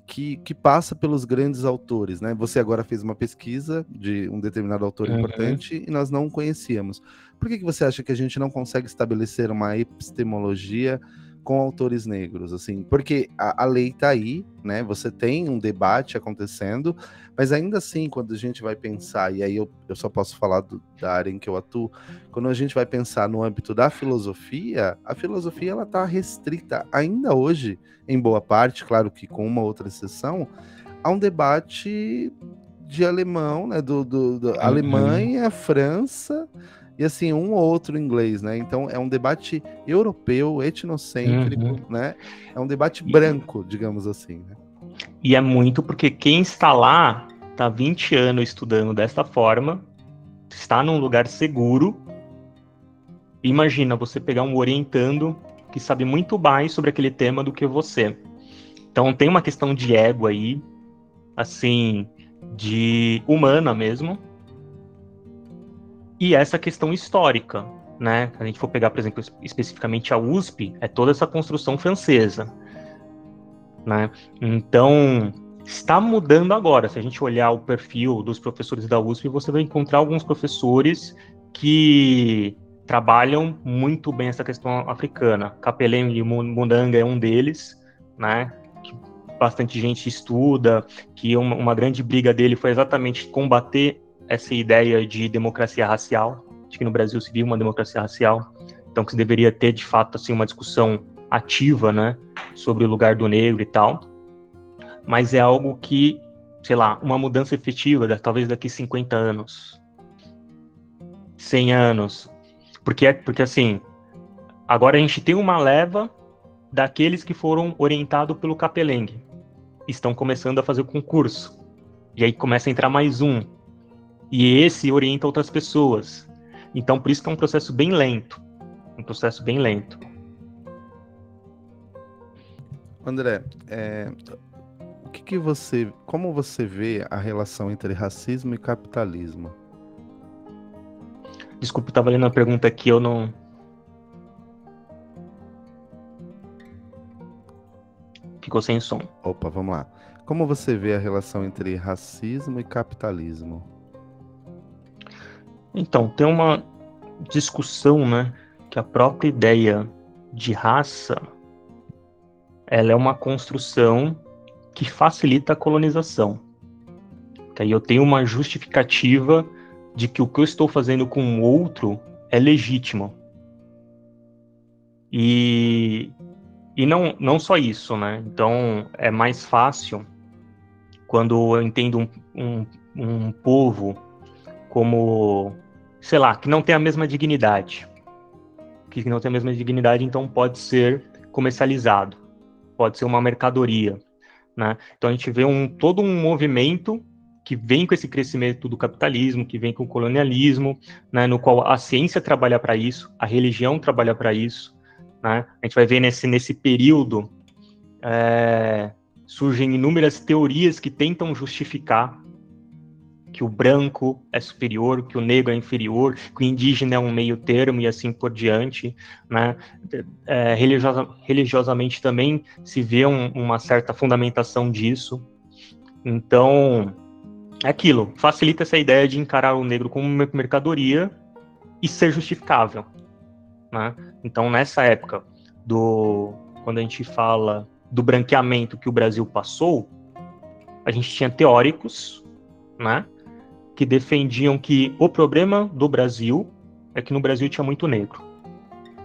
A: que, que passa pelos grandes autores, né? Você agora fez uma pesquisa de um determinado autor uhum. importante e nós não conhecíamos. Por que, que você acha que a gente não consegue estabelecer uma epistemologia? Com autores negros, assim, porque a, a lei está aí, né? Você tem um debate acontecendo, mas ainda assim, quando a gente vai pensar, e aí eu, eu só posso falar do, da área em que eu atuo, quando a gente vai pensar no âmbito da filosofia, a filosofia ela está restrita ainda hoje, em boa parte, claro que com uma outra exceção, a um debate de alemão, né? Do, do, do uhum. Alemanha, França e assim, um ou outro inglês, né? Então é um debate europeu, etnocêntrico, uhum. né? É um debate branco, digamos assim, né?
B: E é muito porque quem está lá está 20 anos estudando desta forma, está num lugar seguro. Imagina você pegar um orientando que sabe muito mais sobre aquele tema do que você. Então tem uma questão de ego aí, assim, de humana mesmo, e essa questão histórica, né? Se a gente for pegar, por exemplo, especificamente a USP, é toda essa construção francesa, né? Então, está mudando agora. Se a gente olhar o perfil dos professores da USP, você vai encontrar alguns professores que trabalham muito bem essa questão africana. Capeleng Mundanga é um deles, né? Que bastante gente estuda, que uma, uma grande briga dele foi exatamente combater essa ideia de democracia racial, de que no Brasil se vive uma democracia racial, então que se deveria ter de fato assim uma discussão ativa, né, sobre o lugar do negro e tal. Mas é algo que, sei lá, uma mudança efetiva, talvez daqui 50 anos, 100 anos, porque, porque assim, agora a gente tem uma leva daqueles que foram orientados pelo Capeleng. Estão começando a fazer o concurso. E aí começa a entrar mais um. E esse orienta outras pessoas. Então, por isso que é um processo bem lento. Um processo bem lento.
A: André, é, o que, que você, como você vê a relação entre racismo e capitalismo?
B: Desculpa, estava lendo a pergunta aqui, eu não. Ficou sem som.
A: Opa, vamos lá. Como você vê a relação entre racismo e capitalismo?
B: Então, tem uma discussão, né, que a própria ideia de raça ela é uma construção que facilita a colonização. Que aí eu tenho uma justificativa de que o que eu estou fazendo com o outro é legítimo. E, e não, não só isso, né? Então é mais fácil quando eu entendo um, um, um povo como, sei lá, que não tem a mesma dignidade. Que não tem a mesma dignidade, então pode ser comercializado, pode ser uma mercadoria. Né? Então a gente vê um, todo um movimento que vem com esse crescimento do capitalismo, que vem com o colonialismo, né, no qual a ciência trabalha para isso, a religião trabalha para isso. Né? A gente vai ver nesse, nesse período é, surgem inúmeras teorias que tentam justificar que o branco é superior, que o negro é inferior, que o indígena é um meio termo e assim por diante, né? É, religiosa, religiosamente também se vê um, uma certa fundamentação disso. Então, é aquilo, facilita essa ideia de encarar o negro como mercadoria e ser justificável. Né? Então, nessa época, do quando a gente fala do branqueamento que o Brasil passou, a gente tinha teóricos né, que defendiam que o problema do Brasil é que no Brasil tinha muito negro.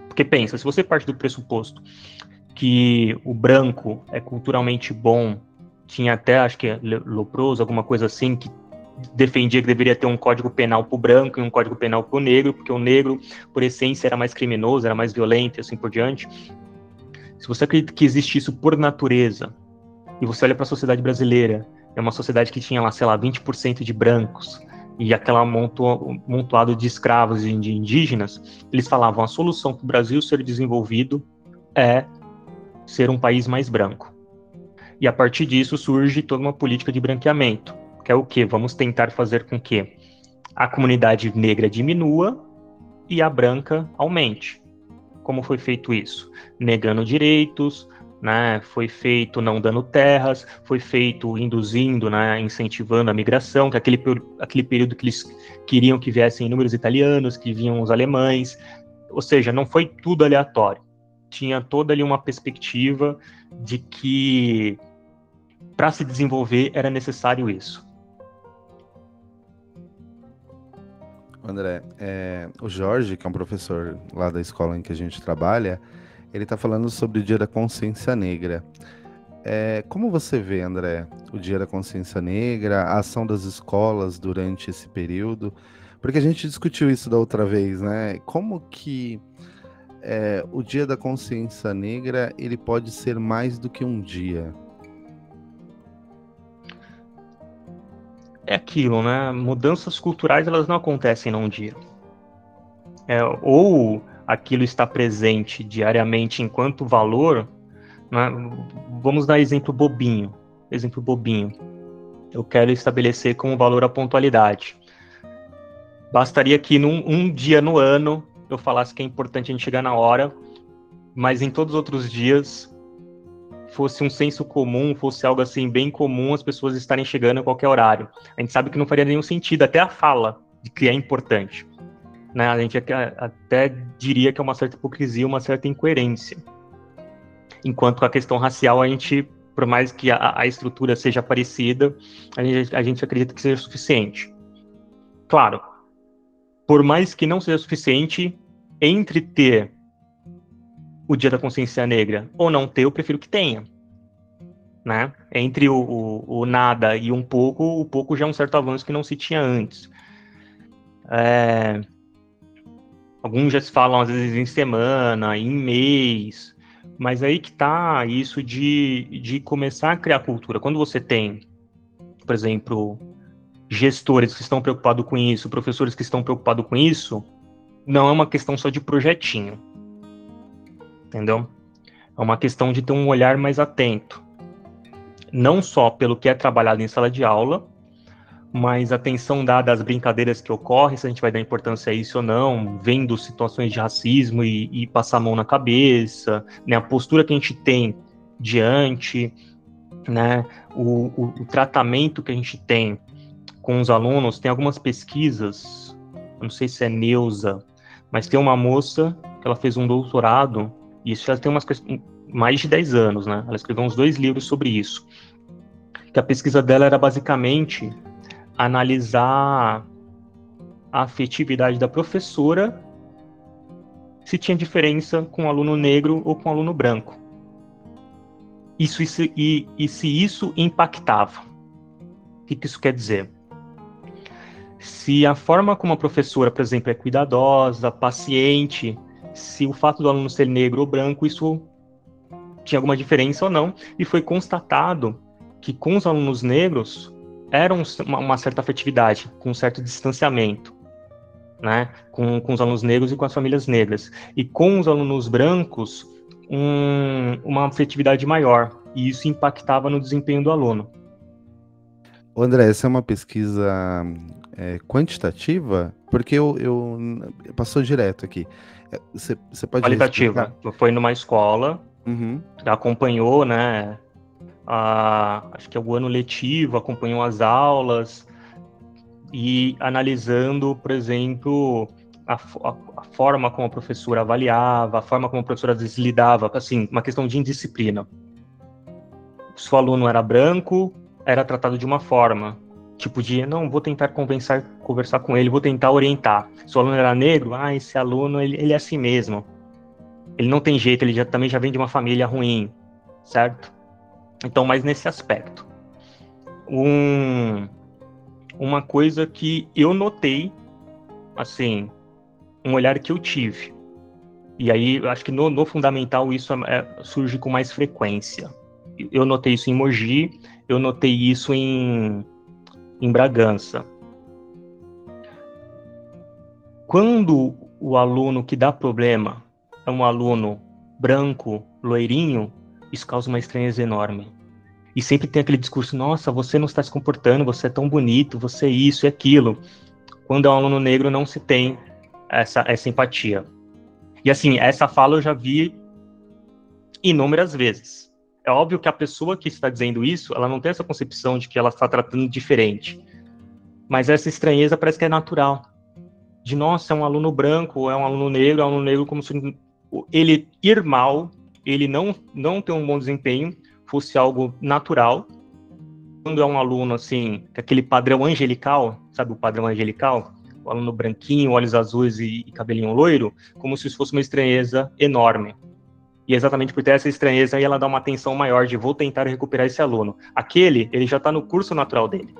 B: Porque pensa, se você parte do pressuposto que o branco é culturalmente bom tinha até, acho que é Loproso, alguma coisa assim, que defendia que deveria ter um código penal para o branco e um código penal para o negro, porque o negro, por essência, era mais criminoso, era mais violento e assim por diante. Se você acredita que existe isso por natureza, e você olha para a sociedade brasileira, é uma sociedade que tinha lá, sei lá, 20% de brancos, e aquela montuado de escravos e de indígenas, eles falavam a solução para o Brasil ser desenvolvido é ser um país mais branco. E a partir disso surge toda uma política de branqueamento, que é o que? Vamos tentar fazer com que a comunidade negra diminua e a branca aumente. Como foi feito isso? Negando direitos, né, foi feito não dando terras, foi feito induzindo, né, incentivando a migração, que é aquele, aquele período que eles queriam que viessem inúmeros italianos, que vinham os alemães, ou seja, não foi tudo aleatório. Tinha toda ali uma perspectiva de que para se desenvolver era necessário isso.
A: André, é, o Jorge, que é um professor lá da escola em que a gente trabalha, ele está falando sobre o Dia da Consciência Negra. É, como você vê, André, o Dia da Consciência Negra, a ação das escolas durante esse período? Porque a gente discutiu isso da outra vez, né? Como que é, o Dia da Consciência Negra ele pode ser mais do que um dia?
B: é aquilo, né? Mudanças culturais elas não acontecem num dia. É, ou aquilo está presente diariamente enquanto valor. Né? Vamos dar exemplo bobinho. Exemplo bobinho. Eu quero estabelecer como valor a pontualidade. Bastaria que num um dia no ano eu falasse que é importante a gente chegar na hora, mas em todos os outros dias fosse um senso comum, fosse algo assim bem comum as pessoas estarem chegando a qualquer horário. A gente sabe que não faria nenhum sentido, até a fala de que é importante. Né? A gente até diria que é uma certa hipocrisia, uma certa incoerência. Enquanto a questão racial, a gente, por mais que a, a estrutura seja parecida, a gente, a gente acredita que seja suficiente. Claro, por mais que não seja suficiente, entre ter o Dia da Consciência Negra ou não ter, eu prefiro que tenha. Né? Entre o, o, o, nada e um pouco, o pouco já é um certo avanço que não se tinha antes. É... Alguns já se falam às vezes em semana, em mês, mas aí que tá isso de, de começar a criar cultura. Quando você tem, por exemplo, gestores que estão preocupados com isso, professores que estão preocupados com isso, não é uma questão só de projetinho entendeu? É uma questão de ter um olhar mais atento. Não só pelo que é trabalhado em sala de aula, mas atenção dada às brincadeiras que ocorrem, se a gente vai dar importância a isso ou não, vendo situações de racismo e, e passar a mão na cabeça, né, a postura que a gente tem diante, né, o, o, o tratamento que a gente tem com os alunos. Tem algumas pesquisas, não sei se é Neuza, mas tem uma moça que ela fez um doutorado isso já tem umas mais de 10 anos, né? Ela escreveu uns dois livros sobre isso. Que a pesquisa dela era basicamente analisar a afetividade da professora se tinha diferença com o aluno negro ou com o aluno branco. Isso, isso e, e se isso impactava. O que, que isso quer dizer? Se a forma como a professora, por exemplo, é cuidadosa, paciente, se o fato do aluno ser negro ou branco, isso tinha alguma diferença ou não, e foi constatado que com os alunos negros era uma, uma certa afetividade, com um certo distanciamento, né, com, com os alunos negros e com as famílias negras, e com os alunos brancos, um, uma afetividade maior, e isso impactava no desempenho do aluno.
A: André, essa é uma pesquisa é, quantitativa? Porque eu, eu passou direto aqui. Você, você pode
B: Qualitativa. Foi numa escola, uhum. acompanhou, né? A, acho que é o ano letivo, acompanhou as aulas e analisando, por exemplo, a, a, a, forma como a professora avaliava, a forma como a professora lidava, assim, uma questão de indisciplina. Se o aluno era branco, era tratado de uma forma. Tipo de, não, vou tentar conversar, conversar com ele, vou tentar orientar. Se o aluno era negro, ah, esse aluno, ele, ele é assim mesmo. Ele não tem jeito, ele já, também já vem de uma família ruim, certo? Então, mais nesse aspecto. Um, uma coisa que eu notei, assim, um olhar que eu tive. E aí, acho que no, no fundamental isso é, surge com mais frequência. Eu notei isso em Mogi, eu notei isso em em Bragança. Quando o aluno que dá problema é um aluno branco, loirinho, isso causa uma estranheza enorme. E sempre tem aquele discurso: nossa, você não está se comportando, você é tão bonito, você é isso e aquilo. Quando é um aluno negro, não se tem essa, essa empatia. E assim, essa fala eu já vi inúmeras vezes. É óbvio que a pessoa que está dizendo isso, ela não tem essa concepção de que ela está tratando diferente. Mas essa estranheza parece que é natural. De, nossa, é um aluno branco, é um aluno negro, é um aluno negro como se ele ir mal, ele não, não ter um bom desempenho, fosse algo natural. Quando é um aluno, assim, aquele padrão angelical, sabe o padrão angelical? O aluno branquinho, olhos azuis e, e cabelinho loiro, como se isso fosse uma estranheza enorme. E exatamente por ter essa estranheza, aí ela dá uma atenção maior de vou tentar recuperar esse aluno. Aquele, ele já está no curso natural dele.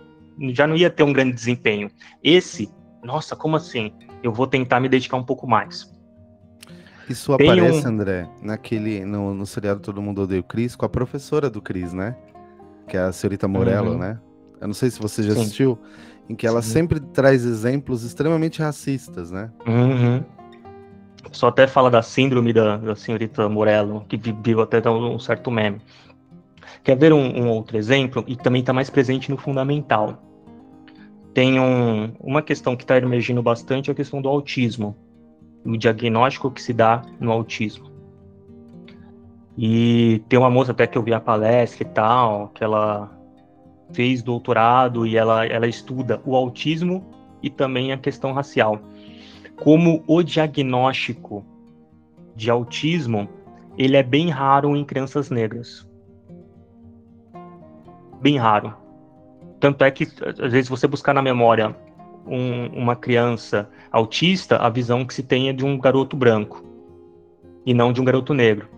B: Já não ia ter um grande desempenho. Esse, nossa, como assim? Eu vou tentar me dedicar um pouco mais.
A: Isso Tem aparece, um... André, naquele, no, no seriado Todo Mundo Odeia o Cris, com a professora do Cris, né? Que é a senhorita Morello, uhum. né? Eu não sei se você já Sim. assistiu, em que ela Sim. sempre traz exemplos extremamente racistas, né?
B: Uhum. Só até fala da síndrome da, da senhorita Morello, que viu até um certo meme. Quer ver um, um outro exemplo? E também está mais presente no fundamental. tem um, uma questão que está emergindo bastante, é a questão do autismo, o diagnóstico que se dá no autismo. E tem uma moça até que eu vi a palestra e tal, que ela fez doutorado e ela, ela estuda o autismo e também a questão racial. Como o diagnóstico de autismo, ele é bem raro em crianças negras. Bem raro. Tanto é que, às vezes, você buscar na memória um, uma criança autista, a visão que se tem é de um garoto branco e não de um garoto negro.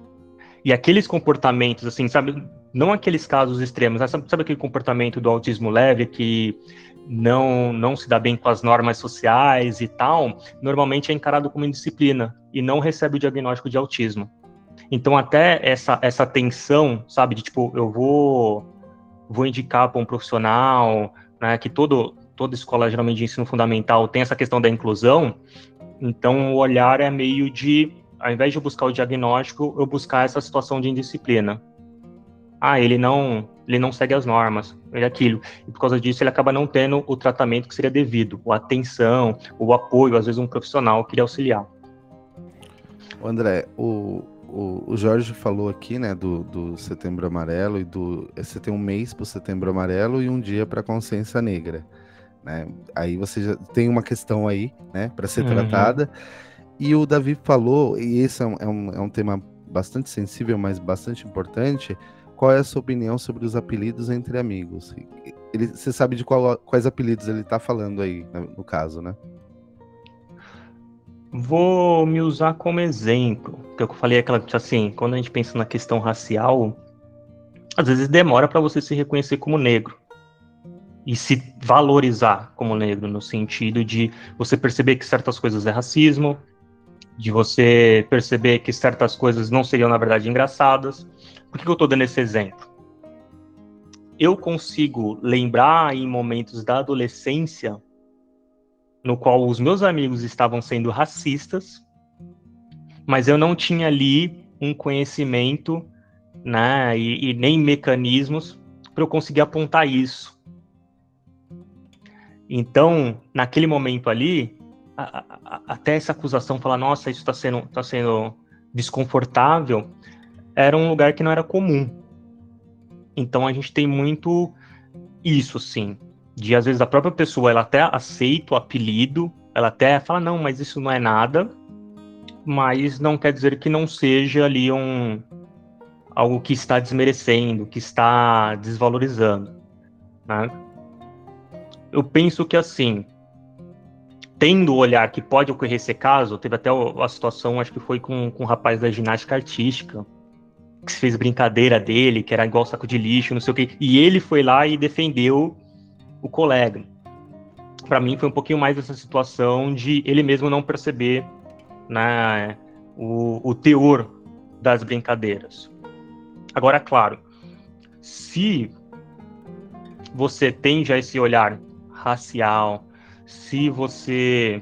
B: E aqueles comportamentos, assim, sabe, não aqueles casos extremos, sabe, sabe aquele comportamento do autismo leve que não não se dá bem com as normas sociais e tal, normalmente é encarado como indisciplina e não recebe o diagnóstico de autismo. Então até essa essa tensão, sabe, de tipo, eu vou vou indicar para um profissional, né, que todo toda escola geralmente de ensino fundamental tem essa questão da inclusão, então o olhar é meio de ao invés de eu buscar o diagnóstico, eu buscar essa situação de indisciplina. Ah, ele não, ele não segue as normas, ele é aquilo. E por causa disso, ele acaba não tendo o tratamento que seria devido, a atenção, o apoio, às vezes um profissional que lhe auxiliar.
A: André, o, o, o, Jorge falou aqui, né, do, do Setembro Amarelo e do você tem um mês para o Setembro Amarelo e um dia para a Consciência Negra, né? Aí você já tem uma questão aí, né, para ser uhum. tratada. E o Davi falou, e esse é um, é um, é um tema bastante sensível, mas bastante importante. Qual é a sua opinião sobre os apelidos entre amigos? Ele, você sabe de qual, quais apelidos ele está falando aí, no caso, né?
B: Vou me usar como exemplo, que eu falei aquela assim, quando a gente pensa na questão racial, às vezes demora para você se reconhecer como negro e se valorizar como negro no sentido de você perceber que certas coisas é racismo, de você perceber que certas coisas não seriam, na verdade, engraçadas. Por que eu estou dando esse exemplo? Eu consigo lembrar em momentos da adolescência no qual os meus amigos estavam sendo racistas, mas eu não tinha ali um conhecimento né, e, e nem mecanismos para eu conseguir apontar isso. Então, naquele momento ali, a, a, até essa acusação falar, nossa, isso está sendo, tá sendo desconfortável, era um lugar que não era comum. Então a gente tem muito isso, sim, de às vezes a própria pessoa ela até aceita o apelido, ela até fala, não, mas isso não é nada, mas não quer dizer que não seja ali um algo que está desmerecendo, que está desvalorizando, né? Eu penso que assim, tendo o olhar que pode ocorrer esse caso, teve até a situação, acho que foi com, com um rapaz da ginástica artística, que fez brincadeira dele, que era igual saco de lixo, não sei o quê, e ele foi lá e defendeu o colega. Para mim foi um pouquinho mais essa situação de ele mesmo não perceber né, o, o teor das brincadeiras. Agora, claro, se você tem já esse olhar racial, se você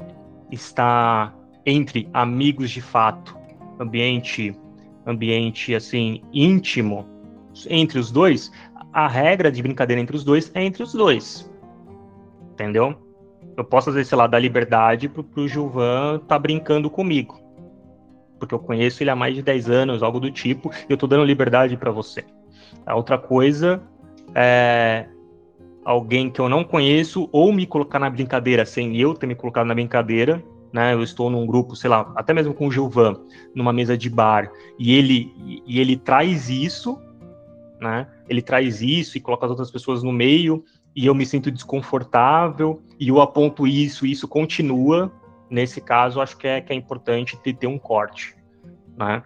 B: está entre amigos de fato, ambiente, ambiente assim íntimo entre os dois, a regra de brincadeira entre os dois é entre os dois, entendeu? Eu posso fazer, sei lá, dar liberdade pro, pro Gilvan tá brincando comigo, porque eu conheço ele há mais de 10 anos, algo do tipo, e eu tô dando liberdade para você. A outra coisa é alguém que eu não conheço ou me colocar na brincadeira sem eu ter me colocado na brincadeira, né? Eu estou num grupo, sei lá, até mesmo com o Gilvan, numa mesa de bar, e ele e ele traz isso, né? Ele traz isso e coloca as outras pessoas no meio e eu me sinto desconfortável e eu aponto isso e isso continua. Nesse caso, acho que é que é importante ter, ter um corte, né?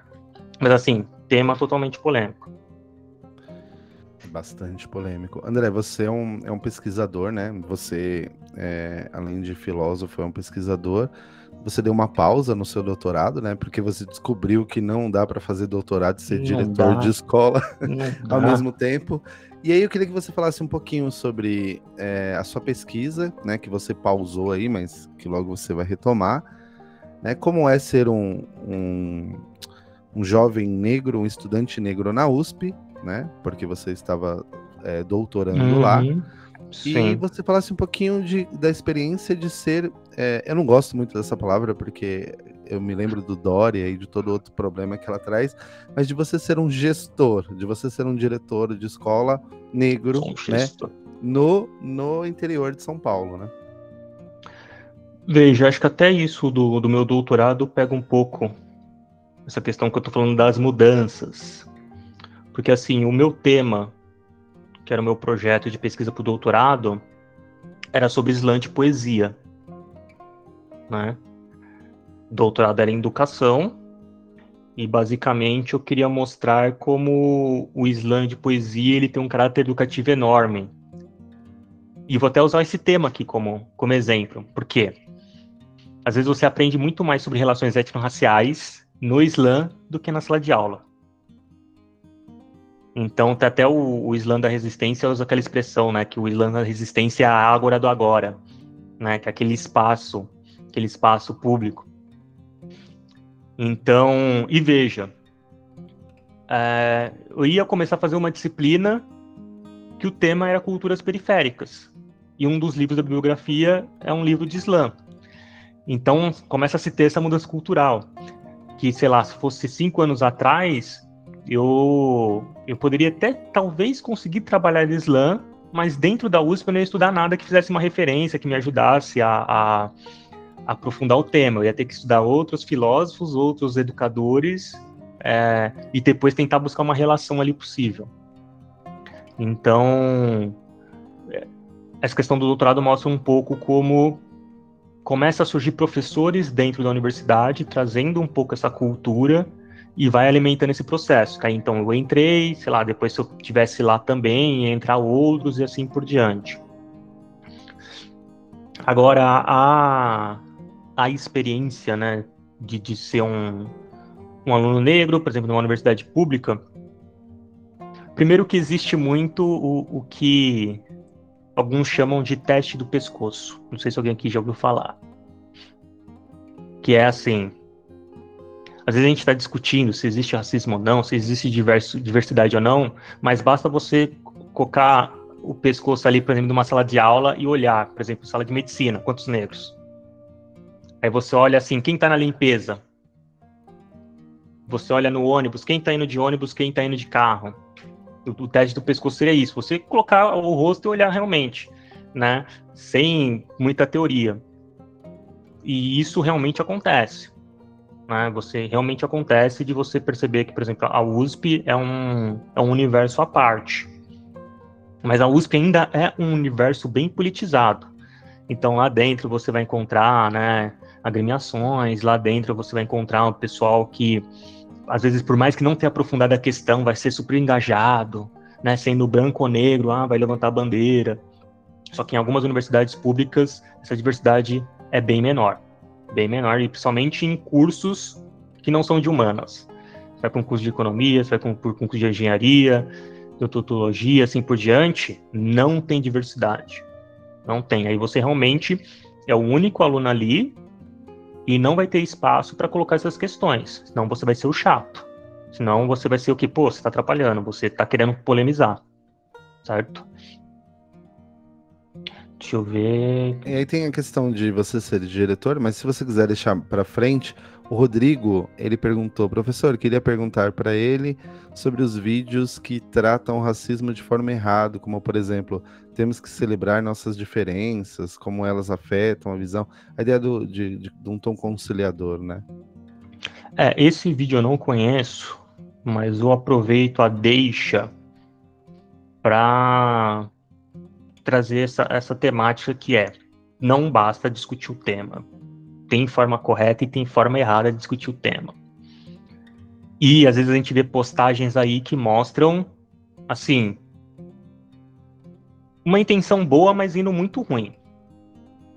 B: Mas assim, tema totalmente polêmico
A: bastante polêmico. André, você é um, é um pesquisador, né? Você, é, além de filósofo, é um pesquisador. Você deu uma pausa no seu doutorado, né? Porque você descobriu que não dá para fazer doutorado e ser não diretor dá. de escola ao mesmo tempo. E aí eu queria que você falasse um pouquinho sobre é, a sua pesquisa, né? Que você pausou aí, mas que logo você vai retomar. Né, como é ser um, um, um jovem negro, um estudante negro na USP, né? Porque você estava é, doutorando uhum. lá. Sim. E você falasse um pouquinho de, da experiência de ser. É, eu não gosto muito dessa palavra, porque eu me lembro do Dória e de todo outro problema que ela traz, mas de você ser um gestor, de você ser um diretor de escola negro, né? No, no interior de São Paulo, né?
B: Veja, acho que até isso do, do meu doutorado pega um pouco essa questão que eu tô falando das mudanças. Porque, assim, o meu tema, que era o meu projeto de pesquisa para o doutorado, era sobre slam de poesia. Né? Doutorado era em educação, e basicamente eu queria mostrar como o slam de poesia ele tem um caráter educativo enorme. E vou até usar esse tema aqui como, como exemplo. Por quê? Às vezes você aprende muito mais sobre relações étnico-raciais no Islã do que na sala de aula. Então, tá até o, o Islã da resistência usa aquela expressão, né, que o Islã da resistência é a ágora do agora, né, que é aquele espaço, aquele espaço público. Então, e veja, é, eu ia começar a fazer uma disciplina que o tema era culturas periféricas. E um dos livros da bibliografia é um livro de Islã. Então começa a se ter essa mudança cultural. Que, sei lá, se fosse cinco anos atrás, eu, eu poderia até talvez conseguir trabalhar de Islã, mas dentro da USP eu não ia estudar nada que fizesse uma referência, que me ajudasse a, a, a aprofundar o tema. Eu ia ter que estudar outros filósofos, outros educadores, é, e depois tentar buscar uma relação ali possível. Então, é, essa questão do doutorado mostra um pouco como começa a surgir professores dentro da universidade, trazendo um pouco essa cultura e vai alimentando esse processo. Aí, então eu entrei, sei lá, depois se eu tivesse lá também, entrar outros e assim por diante. Agora, a, a experiência, né, de, de ser um, um aluno negro, por exemplo, numa universidade pública, primeiro que existe muito o, o que alguns chamam de teste do pescoço. Não sei se alguém aqui já ouviu falar. Que é assim. Às vezes a gente está discutindo se existe racismo ou não, se existe diverso, diversidade ou não, mas basta você colocar o pescoço ali, por exemplo, numa sala de aula e olhar, por exemplo, sala de medicina, quantos negros? Aí você olha assim, quem está na limpeza? Você olha no ônibus, quem está indo de ônibus, quem está indo de carro? o, teste do pescoço seria isso, você colocar o rosto e olhar realmente, né? Sem muita teoria. E isso realmente acontece. Né? Você realmente acontece de você perceber que, por exemplo, a USP é um, é um universo à parte. Mas a USP ainda é um universo bem politizado. Então lá dentro você vai encontrar, né, agremiações, lá dentro você vai encontrar um pessoal que às vezes, por mais que não tenha aprofundado a questão, vai ser super engajado, né? Sendo branco ou negro, ah, vai levantar a bandeira. Só que em algumas universidades públicas, essa diversidade é bem menor. Bem menor, e principalmente em cursos que não são de humanas. Você vai para um curso de economia, você vai para um curso de engenharia, de odontologia, assim por diante, não tem diversidade. Não tem. Aí você realmente é o único aluno ali e não vai ter espaço para colocar essas questões. Senão você vai ser o chato. Senão você vai ser o que, pô, você está atrapalhando, você está querendo polemizar. Certo? Deixa eu ver.
A: E aí tem a questão de você ser diretor, mas se você quiser deixar para frente, o Rodrigo, ele perguntou, professor, queria perguntar para ele sobre os vídeos que tratam o racismo de forma errada, como por exemplo, temos que celebrar nossas diferenças, como elas afetam a visão, a ideia do, de, de, de um tom conciliador, né?
B: É, esse vídeo eu não conheço, mas eu aproveito a deixa para trazer essa, essa temática que é não basta discutir o tema tem forma correta e tem forma errada de discutir o tema. E às vezes a gente vê postagens aí que mostram, assim, uma intenção boa, mas indo muito ruim.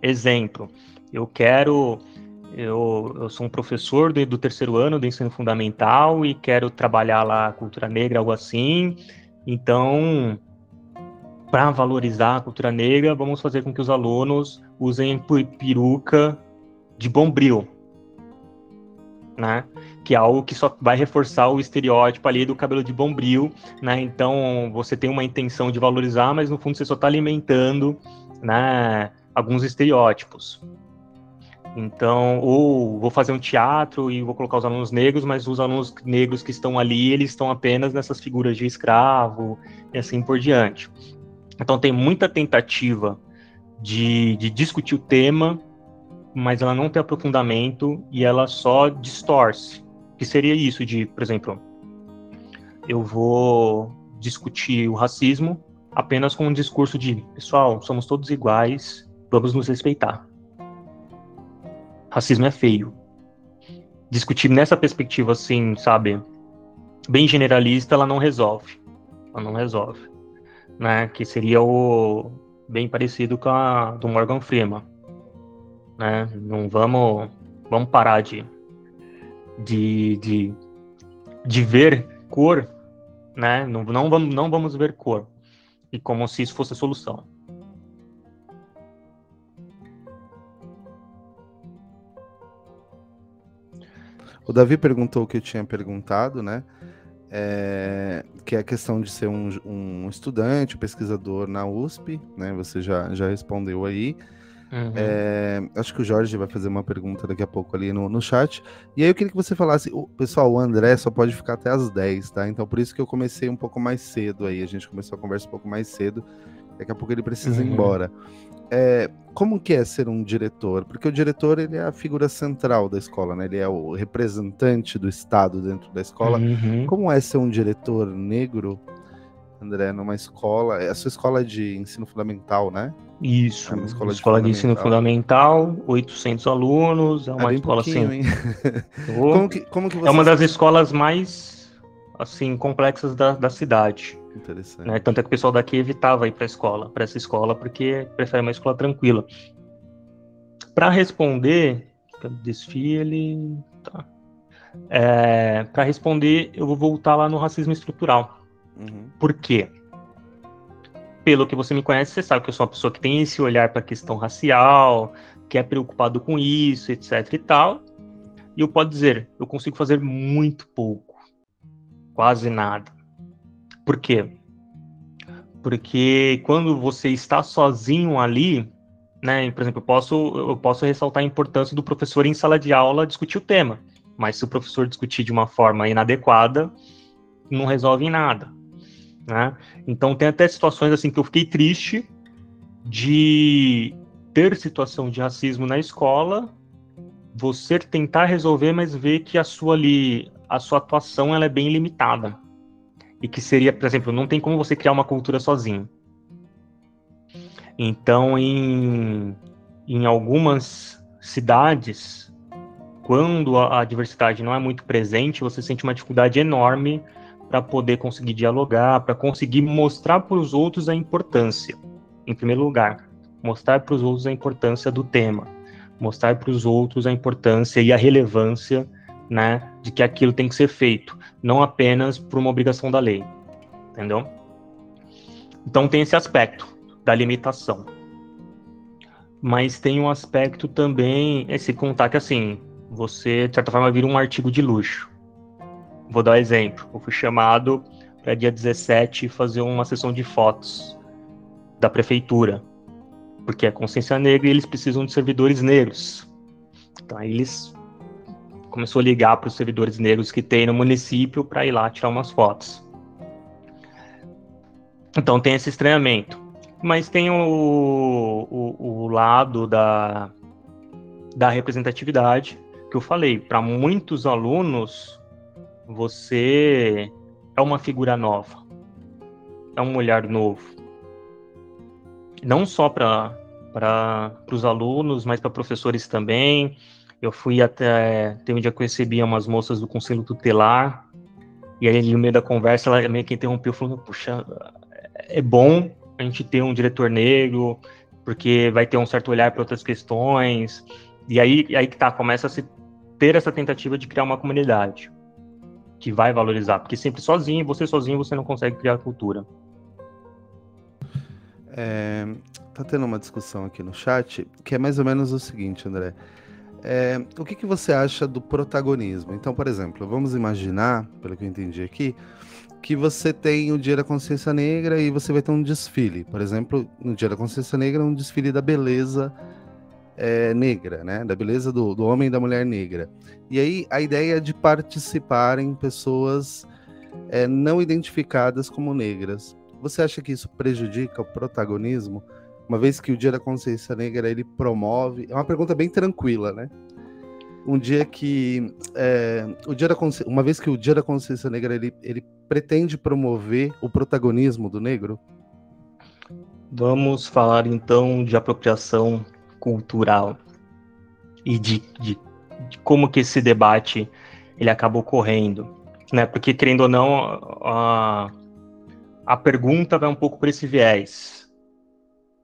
B: Exemplo, eu quero. Eu, eu sou um professor do, do terceiro ano do ensino fundamental e quero trabalhar lá cultura negra, algo assim. Então, para valorizar a cultura negra, vamos fazer com que os alunos usem peruca de Bombril, né? que é algo que só vai reforçar o estereótipo ali do cabelo de bombril, né? Então você tem uma intenção de valorizar, mas no fundo você só está alimentando, né? Alguns estereótipos. Então, ou vou fazer um teatro e vou colocar os alunos negros, mas os alunos negros que estão ali, eles estão apenas nessas figuras de escravo e assim por diante. Então, tem muita tentativa de, de discutir o tema, mas ela não tem aprofundamento e ela só distorce. Que seria isso de, por exemplo, eu vou discutir o racismo apenas com um discurso de, pessoal, somos todos iguais, vamos nos respeitar racismo é feio. Discutir nessa perspectiva, assim, sabe, bem generalista, ela não resolve. Ela não resolve. Né? Que seria o bem parecido com a do Morgan Freeman. Né? Não vamos, vamos parar de, de, de, de ver cor, né? Não, não, vamos, não vamos ver cor. E como se isso fosse a solução.
A: O Davi perguntou o que eu tinha perguntado, né? É, que é a questão de ser um, um, estudante, um pesquisador na USP, né? Você já, já respondeu aí. Uhum. É, acho que o Jorge vai fazer uma pergunta daqui a pouco ali no, no chat. E aí eu queria que você falasse, o, pessoal, o André só pode ficar até as 10, tá? Então por isso que eu comecei um pouco mais cedo aí. A gente começou a conversa um pouco mais cedo. Daqui a pouco ele precisa uhum. ir embora é, como que é ser um diretor? Porque o diretor ele é a figura central da escola, né? Ele é o representante do Estado dentro da escola. Uhum. Como é ser um diretor negro, André, numa escola? É a sua escola de ensino fundamental, né?
B: Isso. É uma escola, de, escola de, ensino fundamental, 800 alunos, é uma é escola assim. como que, como que. É uma das escolas mais assim complexas da, da cidade.
A: Interessante.
B: Né? Tanto é que o pessoal daqui evitava ir para a escola, para essa escola, porque prefere uma escola tranquila. Para responder, desfile, tá. É, para responder, eu vou voltar lá no racismo estrutural. Uhum. Por quê? Pelo que você me conhece, você sabe que eu sou uma pessoa que tem esse olhar para a questão racial, que é preocupado com isso, etc e tal. E eu posso dizer, eu consigo fazer muito pouco, quase nada. Por quê? Porque quando você está sozinho ali, né, por exemplo, eu posso, eu posso ressaltar a importância do professor em sala de aula discutir o tema, mas se o professor discutir de uma forma inadequada, não resolve em nada. Né? Então tem até situações assim que eu fiquei triste de ter situação de racismo na escola, você tentar resolver, mas ver que a sua ali, a sua atuação ela é bem limitada e que seria, por exemplo, não tem como você criar uma cultura sozinho. Então, em, em algumas cidades, quando a, a diversidade não é muito presente, você sente uma dificuldade enorme para poder conseguir dialogar, para conseguir mostrar para os outros a importância. Em primeiro lugar, mostrar para os outros a importância do tema, mostrar para os outros a importância e a relevância né, de que aquilo tem que ser feito, não apenas por uma obrigação da lei, entendeu? Então tem esse aspecto da limitação. Mas tem um aspecto também, esse contar que assim, você de certa forma vira um artigo de luxo. Vou dar um exemplo. Eu fui chamado para dia 17 fazer uma sessão de fotos da prefeitura, porque é consciência negra e eles precisam de servidores negros. Então eles começou a ligar para os servidores negros que tem no município para ir lá tirar umas fotos. Então tem esse estranhamento. Mas tem o, o, o lado da, da representatividade que eu falei. Para muitos alunos, você é uma figura nova, é um olhar novo. Não só para os alunos, mas para professores também eu fui até. Tem um dia que eu recebi umas moças do conselho tutelar, e aí no meio da conversa ela meio que interrompeu, falando: Puxa, é bom a gente ter um diretor negro, porque vai ter um certo olhar para outras questões. E aí, aí que tá, começa a se ter essa tentativa de criar uma comunidade que vai valorizar, porque sempre sozinho, você sozinho, você não consegue criar cultura.
A: É, tá tendo uma discussão aqui no chat que é mais ou menos o seguinte, André. É, o que, que você acha do protagonismo? Então, por exemplo, vamos imaginar, pelo que eu entendi aqui, que você tem o Dia da Consciência Negra e você vai ter um desfile. Por exemplo, no Dia da Consciência Negra, um desfile da beleza é, negra, né? Da beleza do, do homem e da mulher negra. E aí a ideia é de participarem pessoas é, não identificadas como negras. Você acha que isso prejudica o protagonismo? Uma vez que o Dia da Consciência Negra ele promove. É uma pergunta bem tranquila, né? Um dia que. É, o dia da uma vez que o Dia da Consciência Negra ele, ele pretende promover o protagonismo do negro?
B: Vamos falar então de apropriação cultural e de, de, de como que esse debate ele acaba ocorrendo, né? Porque querendo ou não, a, a pergunta vai um pouco por esse viés.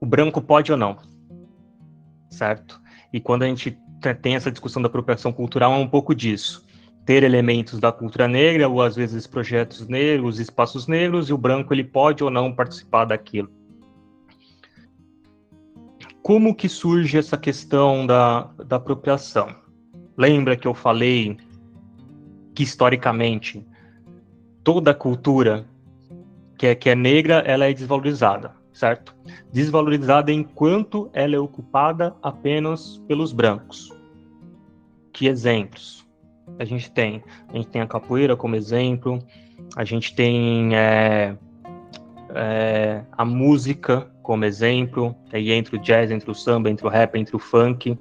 B: O branco pode ou não, certo? E quando a gente tem essa discussão da apropriação cultural é um pouco disso. Ter elementos da cultura negra, ou às vezes projetos negros, espaços negros, e o branco ele pode ou não participar daquilo como que surge essa questão da, da apropriação? Lembra que eu falei que historicamente toda cultura que é, que é negra ela é desvalorizada, certo? Desvalorizada enquanto ela é ocupada apenas pelos brancos. Que exemplos a gente tem? A gente tem a capoeira como exemplo, a gente tem é, é, a música como exemplo, aí entre o jazz, entre o samba, entre o rap, entre o funk.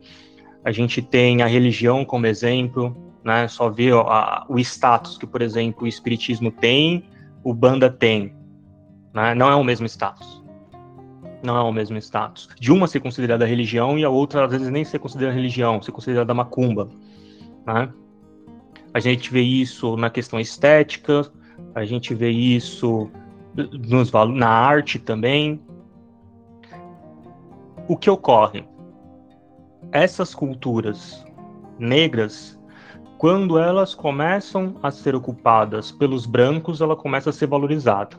B: A gente tem a religião como exemplo, né? Só ver o status que, por exemplo, o espiritismo tem, o banda tem, né? Não é o mesmo status. Não é o mesmo status. De uma ser considerada religião e a outra às vezes nem ser considerada religião, ser considerada macumba, né? A gente vê isso na questão estética, a gente vê isso nos, na arte também, o que ocorre? Essas culturas negras, quando elas começam a ser ocupadas pelos brancos, ela começa a ser valorizada.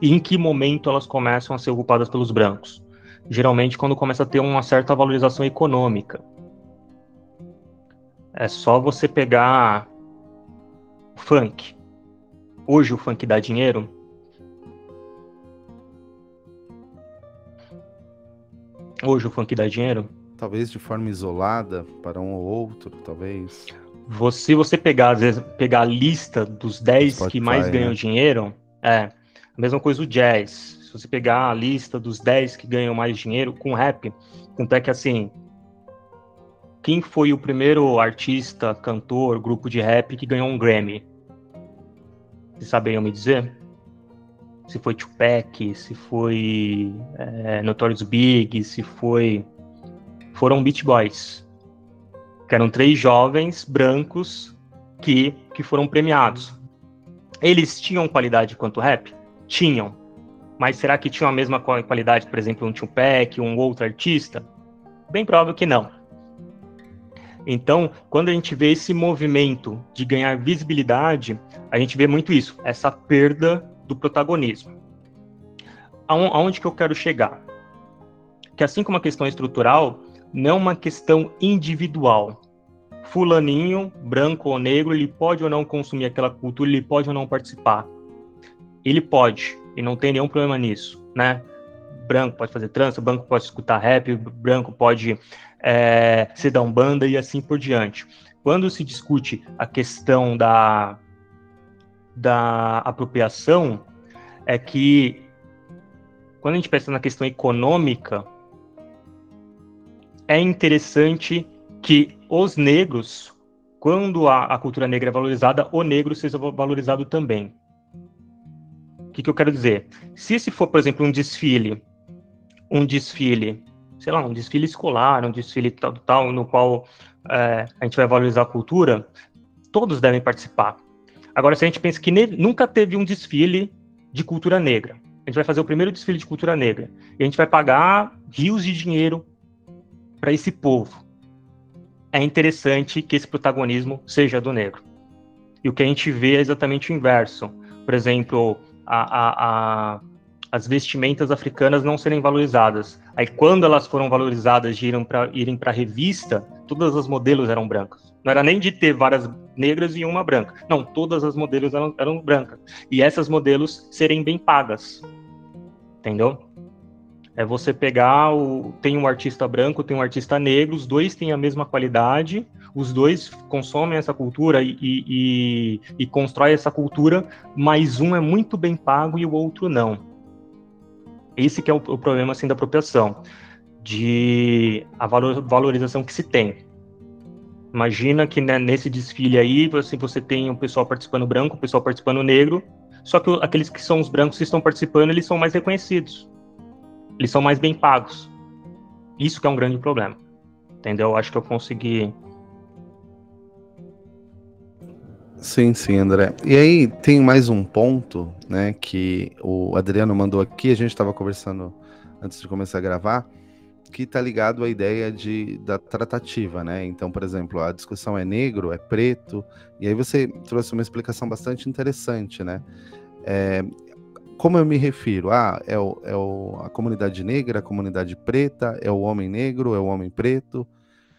B: E em que momento elas começam a ser ocupadas pelos brancos? Geralmente quando começa a ter uma certa valorização econômica. É só você pegar o funk. Hoje o funk dá dinheiro? Hoje o funk dá dinheiro?
A: Talvez de forma isolada para um ou outro, talvez.
B: Se você pegar, às vezes, pegar a lista dos 10 Spotify, que mais ganham né? dinheiro, é a mesma coisa o jazz. Se você pegar a lista dos 10 que ganham mais dinheiro com rap, tanto é que assim, quem foi o primeiro artista, cantor, grupo de rap que ganhou um Grammy? Vocês saberiam me dizer? se foi Tupac, se foi é, Notorious Big, se foi. Foram Beach Boys. Que eram três jovens brancos que, que foram premiados. Eles tinham qualidade quanto rap? Tinham. Mas será que tinham a mesma qualidade, por exemplo, um Tupac, um outro artista? Bem provável que não. Então, quando a gente vê esse movimento de ganhar visibilidade, a gente vê muito isso, essa perda do protagonismo. Aonde que eu quero chegar? Que assim como a questão estrutural, não é uma questão individual. Fulaninho, branco ou negro, ele pode ou não consumir aquela cultura, ele pode ou não participar. Ele pode, e não tem nenhum problema nisso, né? Branco pode fazer trança, branco pode escutar rap, branco pode é, se dar um banda e assim por diante. Quando se discute a questão da da apropriação é que quando a gente pensa na questão econômica, é interessante que os negros, quando a, a cultura negra é valorizada, o negro seja valorizado também. Que, que eu quero dizer? Se esse for, por exemplo, um desfile, um desfile, sei lá, um desfile escolar, um desfile tal, tal no qual é, a gente vai valorizar a cultura, todos devem participar. Agora, se a gente pensa que nunca teve um desfile de cultura negra, a gente vai fazer o primeiro desfile de cultura negra e a gente vai pagar rios de dinheiro para esse povo. É interessante que esse protagonismo seja do negro. E o que a gente vê é exatamente o inverso. Por exemplo, a, a, a, as vestimentas africanas não serem valorizadas. Aí, quando elas foram valorizadas de irem para a revista, Todas as modelos eram brancas. Não era nem de ter várias negras e uma branca. Não, todas as modelos eram, eram brancas. E essas modelos serem bem pagas. Entendeu? É você pegar o. Tem um artista branco, tem um artista negro, os dois têm a mesma qualidade, os dois consomem essa cultura e, e, e constroem essa cultura, mas um é muito bem pago e o outro não. Esse que é o, o problema assim, da apropriação, de a valor, valorização que se tem. Imagina que né, nesse desfile aí você, você tem o pessoal participando branco, o pessoal participando negro, só que aqueles que são os brancos que estão participando, eles são mais reconhecidos eles são mais bem pagos. Isso que é um grande problema. Entendeu? Acho que eu consegui.
A: Sim, sim, André. E aí tem mais um ponto, né, que o Adriano mandou aqui, a gente estava conversando antes de começar a gravar, que está ligado à ideia de, da tratativa, né? Então, por exemplo, a discussão é negro, é preto, e aí você trouxe uma explicação bastante interessante, né? É, como eu me refiro? Ah, é, o, é o, a comunidade negra, a comunidade preta, é o homem negro, é o homem preto?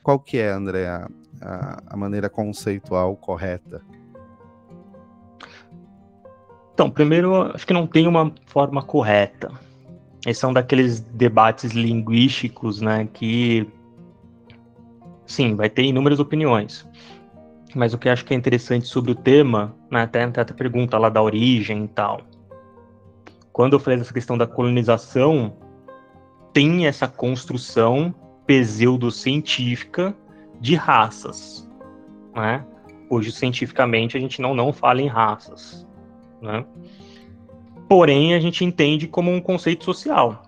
A: Qual que é, André, a, a, a maneira conceitual correta?
B: Então, primeiro, acho que não tem uma forma correta. Esses são daqueles debates linguísticos, né, que, sim, vai ter inúmeras opiniões. Mas o que acho que é interessante sobre o tema, né, até, até a pergunta lá da origem e tal, quando eu falei dessa questão da colonização, tem essa construção pseudocientífica de raças, né? Hoje, cientificamente, a gente não, não fala em raças, né? Porém, a gente entende como um conceito social.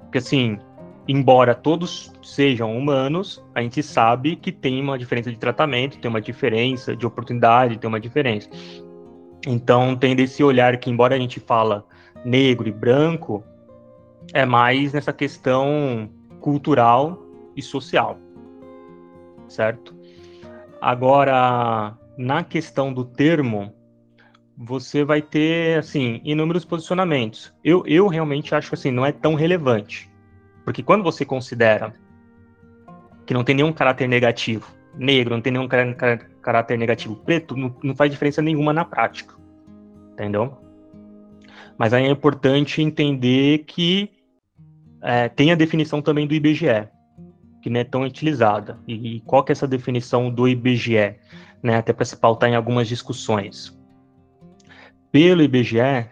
B: Porque, assim, embora todos sejam humanos, a gente sabe que tem uma diferença de tratamento, tem uma diferença de oportunidade, tem uma diferença. Então, tem desse olhar que, embora a gente fala negro e branco é mais nessa questão cultural e social, certo? Agora, na questão do termo, você vai ter, assim, inúmeros posicionamentos. Eu, eu realmente acho que, assim, não é tão relevante. Porque quando você considera que não tem nenhum caráter negativo, negro, não tem nenhum caráter negativo, preto, não, não faz diferença nenhuma na prática. Entendeu? Mas aí é importante entender que é, tem a definição também do IBGE, que não é tão utilizada. E, e qual que é essa definição do IBGE? Né, até para se pautar em algumas discussões. Pelo IBGE,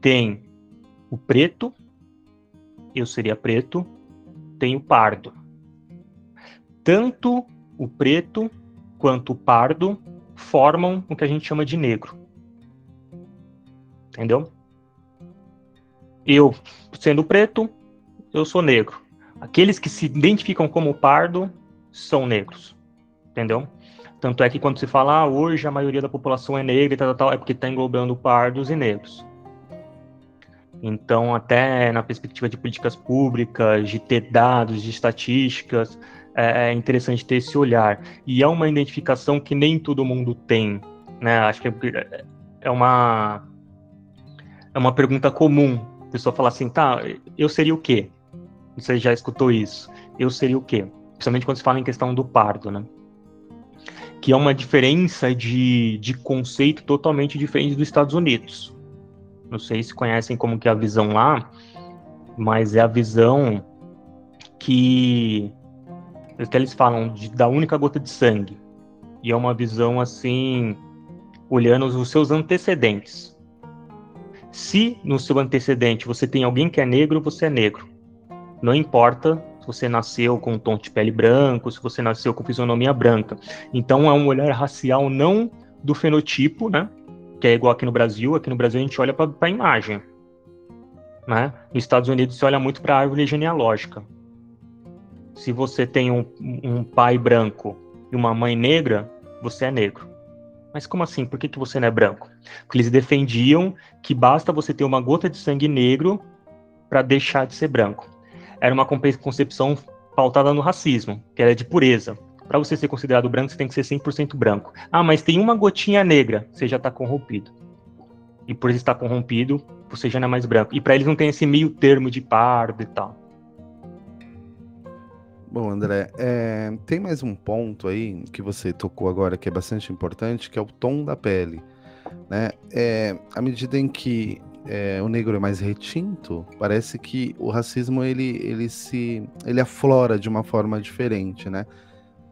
B: tem o preto, eu seria preto, tem o pardo. Tanto o preto quanto o pardo formam o que a gente chama de negro. Entendeu? eu, sendo preto, eu sou negro. Aqueles que se identificam como pardo são negros. Entendeu? Tanto é que quando se fala, ah, hoje a maioria da população é negra e tal, tal, é porque está englobando pardos e negros. Então, até na perspectiva de políticas públicas, de ter dados, de estatísticas, é, é interessante ter esse olhar. E é uma identificação que nem todo mundo tem. Né? Acho que é, é uma, é uma pergunta comum pessoa fala assim, tá, eu seria o quê? Você já escutou isso? Eu seria o quê? Principalmente quando se fala em questão do pardo, né? Que é uma diferença de, de conceito totalmente diferente dos Estados Unidos. Não sei se conhecem como que é a visão lá, mas é a visão que, eles falam de, da única gota de sangue. E é uma visão assim, olhando os seus antecedentes. Se no seu antecedente você tem alguém que é negro, você é negro. Não importa se você nasceu com um tom de pele branco, se você nasceu com fisionomia branca. Então é um olhar racial não do fenotipo, né? Que é igual aqui no Brasil. Aqui no Brasil a gente olha para a imagem. Né? Nos Estados Unidos se olha muito para a árvore genealógica. Se você tem um, um pai branco e uma mãe negra, você é negro. Mas como assim? Por que, que você não é branco? Porque eles defendiam que basta você ter uma gota de sangue negro para deixar de ser branco. Era uma concepção pautada no racismo, que era de pureza. Para você ser considerado branco, você tem que ser 100% branco. Ah, mas tem uma gotinha negra, você já está corrompido. E por estar corrompido, você já não é mais branco. E para eles não tem esse meio termo de pardo e tal.
A: Bom, André, é, tem mais um ponto aí que você tocou agora que é bastante importante, que é o tom da pele. Né? É, à medida em que é, o negro é mais retinto, parece que o racismo ele, ele se ele aflora de uma forma diferente, né?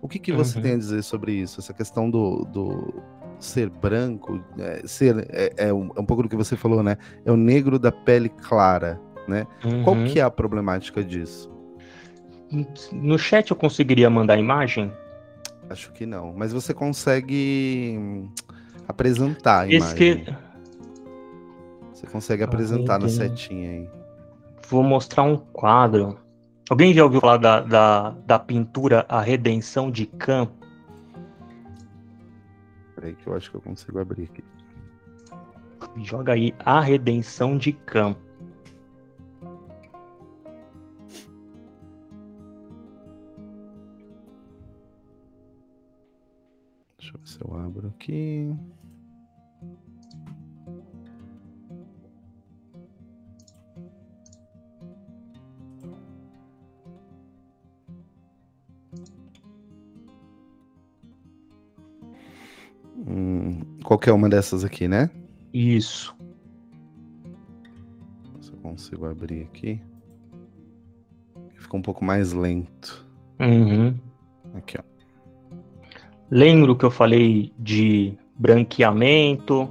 A: O que, que você uhum. tem a dizer sobre isso? Essa questão do, do ser branco, é, ser é, é, um, é, um, pouco do que você falou, né? É o negro da pele clara, né? Uhum. Qual que é a problemática disso?
B: No chat eu conseguiria mandar a imagem?
A: Acho que não, mas você consegue apresentar a Esse imagem. Que... Você consegue apresentar na setinha aí.
B: Vou mostrar um quadro. Alguém já ouviu falar da, da, da pintura A Redenção de Khan?
A: Peraí que eu acho que eu consigo abrir aqui.
B: Joga aí A Redenção de Khan.
A: Deixa eu ver se eu abro aqui. Qualquer uma dessas aqui, né?
B: Isso.
A: Se eu consigo abrir aqui. Fica um pouco mais lento.
B: Uhum.
A: Aqui, ó.
B: Lembro que eu falei de branqueamento.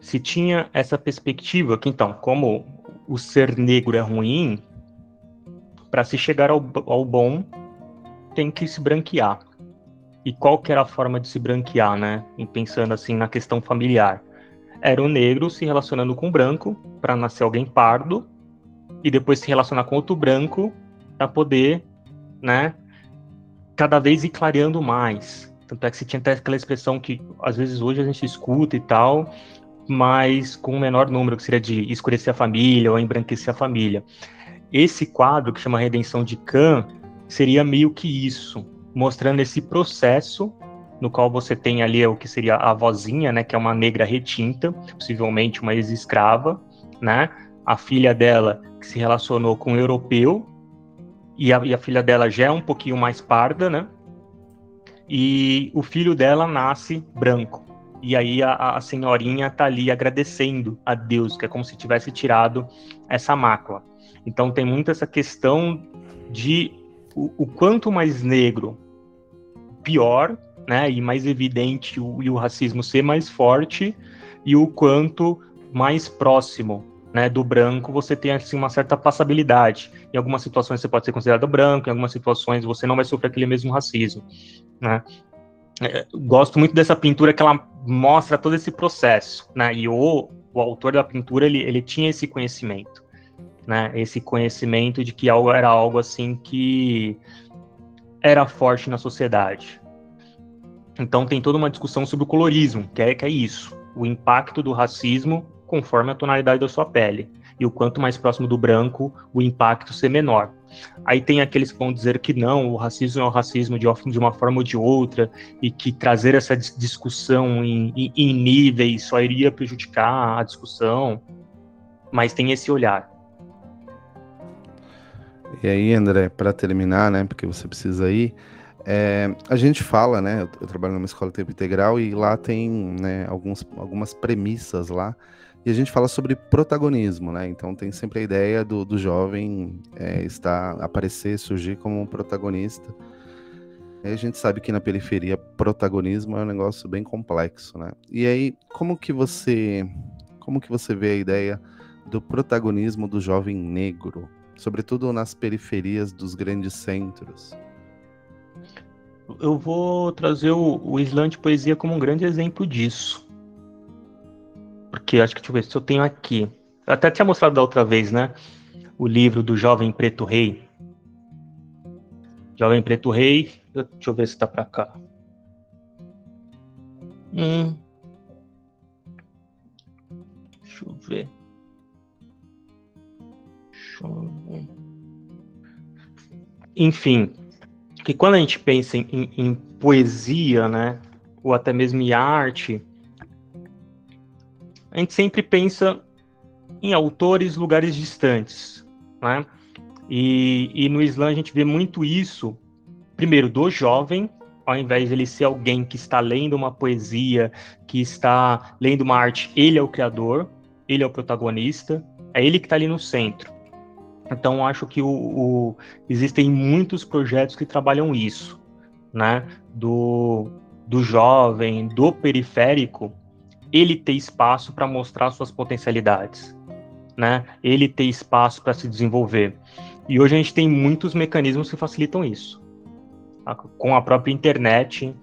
B: Se tinha essa perspectiva que, então, como o ser negro é ruim, para se chegar ao, ao bom, tem que se branquear. E qual que era a forma de se branquear, né? E pensando assim na questão familiar. Era o negro se relacionando com o branco para nascer alguém pardo e depois se relacionar com outro branco para poder, né, cada vez ir clareando mais. Tanto é que se tinha até aquela expressão que às vezes hoje a gente escuta e tal, mas com um menor número, que seria de escurecer a família ou embranquecer a família. Esse quadro, que chama Redenção de Khan, seria meio que isso, mostrando esse processo no qual você tem ali o que seria a vozinha, né, que é uma negra retinta, possivelmente uma ex-escrava, né, a filha dela que se relacionou com um europeu, e a, e a, filha dela já é um pouquinho mais parda, né, e o filho dela nasce branco. E aí a, a senhorinha tá ali agradecendo a Deus, que é como se tivesse tirado essa mácula. Então tem muito essa questão de o, o quanto mais negro pior, né, e mais evidente o, e o racismo ser mais forte, e o quanto mais próximo né, do branco você tem assim, uma certa passabilidade. Em algumas situações você pode ser considerado branco, em algumas situações você não vai sofrer aquele mesmo racismo. Né? É, gosto muito dessa pintura que ela mostra todo esse processo, né? E o, o autor da pintura ele, ele tinha esse conhecimento, né? Esse conhecimento de que algo era algo assim que era forte na sociedade. Então tem toda uma discussão sobre o colorismo, que é, que é isso, o impacto do racismo conforme a tonalidade da sua pele. E o quanto mais próximo do branco, o impacto ser menor. Aí tem aqueles que vão dizer que não, o racismo é o racismo de, uma forma ou de outra, e que trazer essa discussão em, em, em níveis só iria prejudicar a discussão. Mas tem esse olhar.
A: E aí, André, para terminar, né, porque você precisa ir, é, a gente fala, né, eu, eu, trabalho numa escola de tempo integral e lá tem, né, alguns, algumas premissas lá, e a gente fala sobre protagonismo, né, então tem sempre a ideia do, do jovem é, estar, aparecer, surgir como um protagonista, e a gente sabe que na periferia protagonismo é um negócio bem complexo, né, e aí, como que você, como que você vê a ideia do protagonismo do jovem negro, sobretudo nas periferias dos grandes centros.
B: Eu vou trazer o, o Islã de Poesia como um grande exemplo disso. Porque acho que, deixa eu ver se eu tenho aqui. Eu até tinha mostrado da outra vez, né? O livro do Jovem Preto Rei. Jovem Preto Rei. Deixa eu ver se tá pra cá. Hum. Deixa eu ver. Enfim, que quando a gente pensa em, em, poesia, né, ou até mesmo em arte, a gente sempre pensa em autores, lugares distantes, né? E, e no Islã a gente vê muito isso primeiro, do jovem, ao invés de ele ser alguém que está lendo uma poesia, que está lendo uma arte, ele é o criador, ele é o protagonista, é ele que está ali no centro. Então, acho que o, o, existem muitos projetos que trabalham isso, né? Do, do jovem, do periférico, ele ter espaço para mostrar suas potencialidades, né? Ele ter espaço para se desenvolver. E hoje a gente tem muitos mecanismos que facilitam isso. Com a própria internet,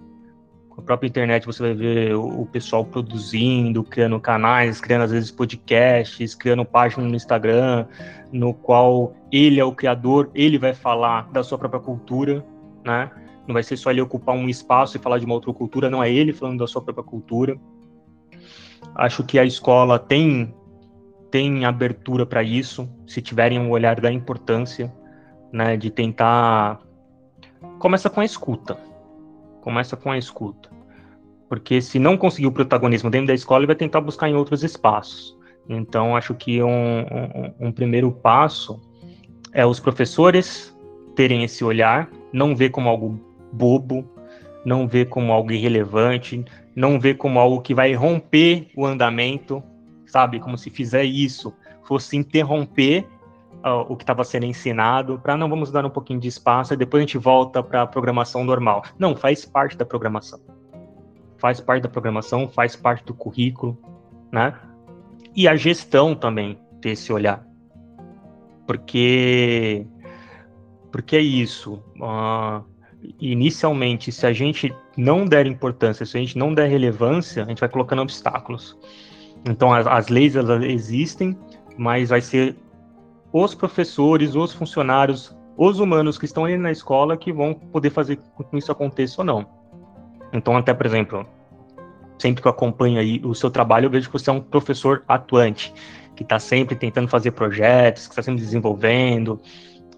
B: com a própria internet você vai ver o pessoal produzindo, criando canais, criando às vezes podcasts, criando páginas no Instagram, no qual ele é o criador, ele vai falar da sua própria cultura, né? Não vai ser só ele ocupar um espaço e falar de uma outra cultura, não é ele falando da sua própria cultura. Acho que a escola tem tem abertura para isso, se tiverem um olhar da importância, né, de tentar começa com a escuta. Começa com a escuta. Porque se não conseguir o protagonismo dentro da escola, ele vai tentar buscar em outros espaços. Então, acho que um, um, um primeiro passo é os professores terem esse olhar, não ver como algo bobo, não ver como algo irrelevante, não ver como algo que vai romper o andamento, sabe? Como se fizer isso fosse interromper o que estava sendo ensinado, para não vamos dar um pouquinho de espaço e depois a gente volta para a programação normal. Não, faz parte da programação. Faz parte da programação, faz parte do currículo, né? E a gestão também ter esse olhar. Porque porque é isso. Uh, inicialmente, se a gente não der importância, se a gente não der relevância, a gente vai colocando obstáculos. Então, as, as leis elas existem, mas vai ser os professores, os funcionários, os humanos que estão aí na escola que vão poder fazer com que isso aconteça ou não. Então, até, por exemplo, sempre que eu acompanho aí o seu trabalho, eu vejo que você é um professor atuante, que está sempre tentando fazer projetos, que está sempre desenvolvendo,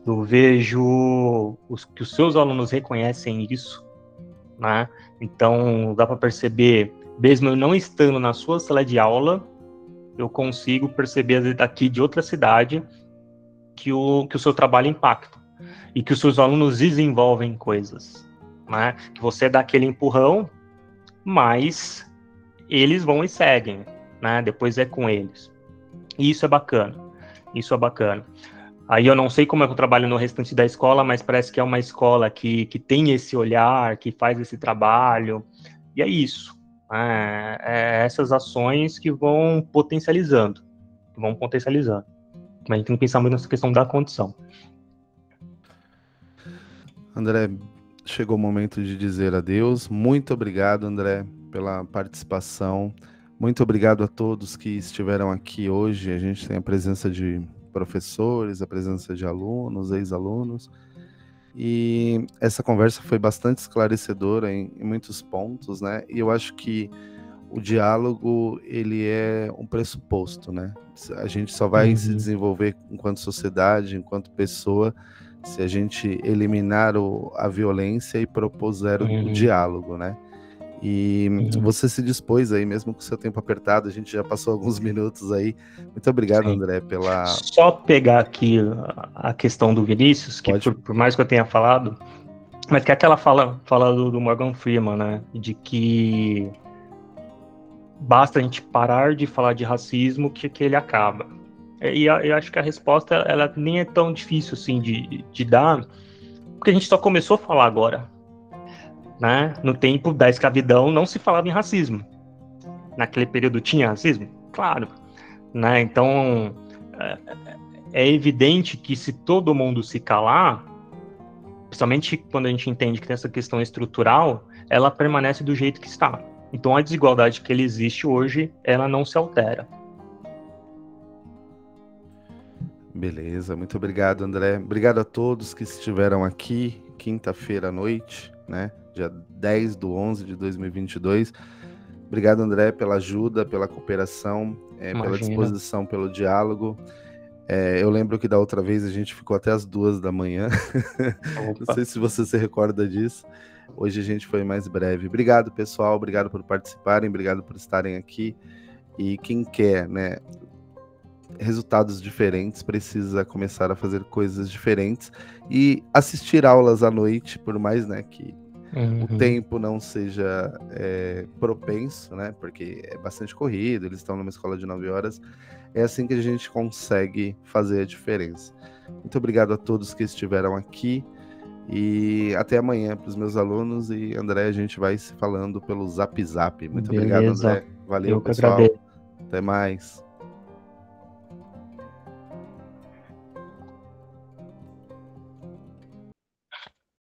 B: eu vejo os, que os seus alunos reconhecem isso, né? Então dá para perceber, mesmo eu não estando na sua sala de aula, eu consigo perceber daqui de outra cidade que o, que o seu trabalho impacta e que os seus alunos desenvolvem coisas, né? Que você dá aquele empurrão, mas eles vão e seguem, né? Depois é com eles. E isso é bacana. Isso é bacana. Aí eu não sei como é que eu trabalho no restante da escola, mas parece que é uma escola que, que tem esse olhar, que faz esse trabalho. E é isso. É, é essas ações que vão potencializando. Que vão potencializando. Mas a gente tem que pensar muito nessa questão da condição.
A: André, chegou o momento de dizer adeus. Muito obrigado, André, pela participação. Muito obrigado a todos que estiveram aqui hoje. A gente tem a presença de professores, a presença de alunos, ex-alunos. E essa conversa foi bastante esclarecedora em, em, muitos pontos, né? E eu acho que o diálogo ele é um pressuposto, né? A gente só vai uhum. se desenvolver enquanto sociedade, enquanto pessoa, se a gente eliminar o, a violência e propuser uhum. o diálogo, né? E uhum. você se dispôs aí, mesmo com o seu tempo apertado, a gente já passou alguns minutos aí. Muito obrigado, Sim. André, pela.
B: Só pegar aqui a questão do Vinícius, que por, por, mais que eu tenha falado, mas que é aquela fala, fala do, do Morgan Freeman, né? De que basta a gente parar de falar de racismo que, que ele acaba. E eu acho que a resposta ela nem é tão difícil assim de, de dar, porque a gente só começou a falar agora né? No tempo da escravidão não se falava em racismo. Naquele período tinha racismo? Claro. Né? Então, é, é evidente que se todo mundo se calar, principalmente quando a gente entende que tem essa questão estrutural, ela permanece do jeito que está. Então, a desigualdade que ele existe hoje, ela não se altera.
A: Beleza, muito obrigado, André. Obrigado a todos que estiveram aqui quinta-feira à noite, né? dia 10 do 11 de 2022. Obrigado, André, pela ajuda, pela cooperação, é, pela disposição, pelo diálogo. É, eu lembro que da outra vez a gente ficou até as duas da manhã. Não sei se você se recorda disso. Hoje a gente foi mais breve. Obrigado, pessoal. Obrigado por participarem. Obrigado por estarem aqui. E quem quer, né, resultados diferentes precisa começar a fazer coisas diferentes. e assistir aulas à noite, por mais né, que
B: Uhum.
A: o tempo não seja é, propenso, né? Porque é bastante corrido, eles estão numa escola de 9 horas. É assim que a gente consegue fazer a diferença. Muito obrigado a todos que estiveram aqui. E até amanhã para os meus alunos. E André, a gente vai se falando pelo Zap Zap. Muito obrigado,
B: Beleza.
A: André. Valeu,
B: Eu
A: pessoal. Até mais.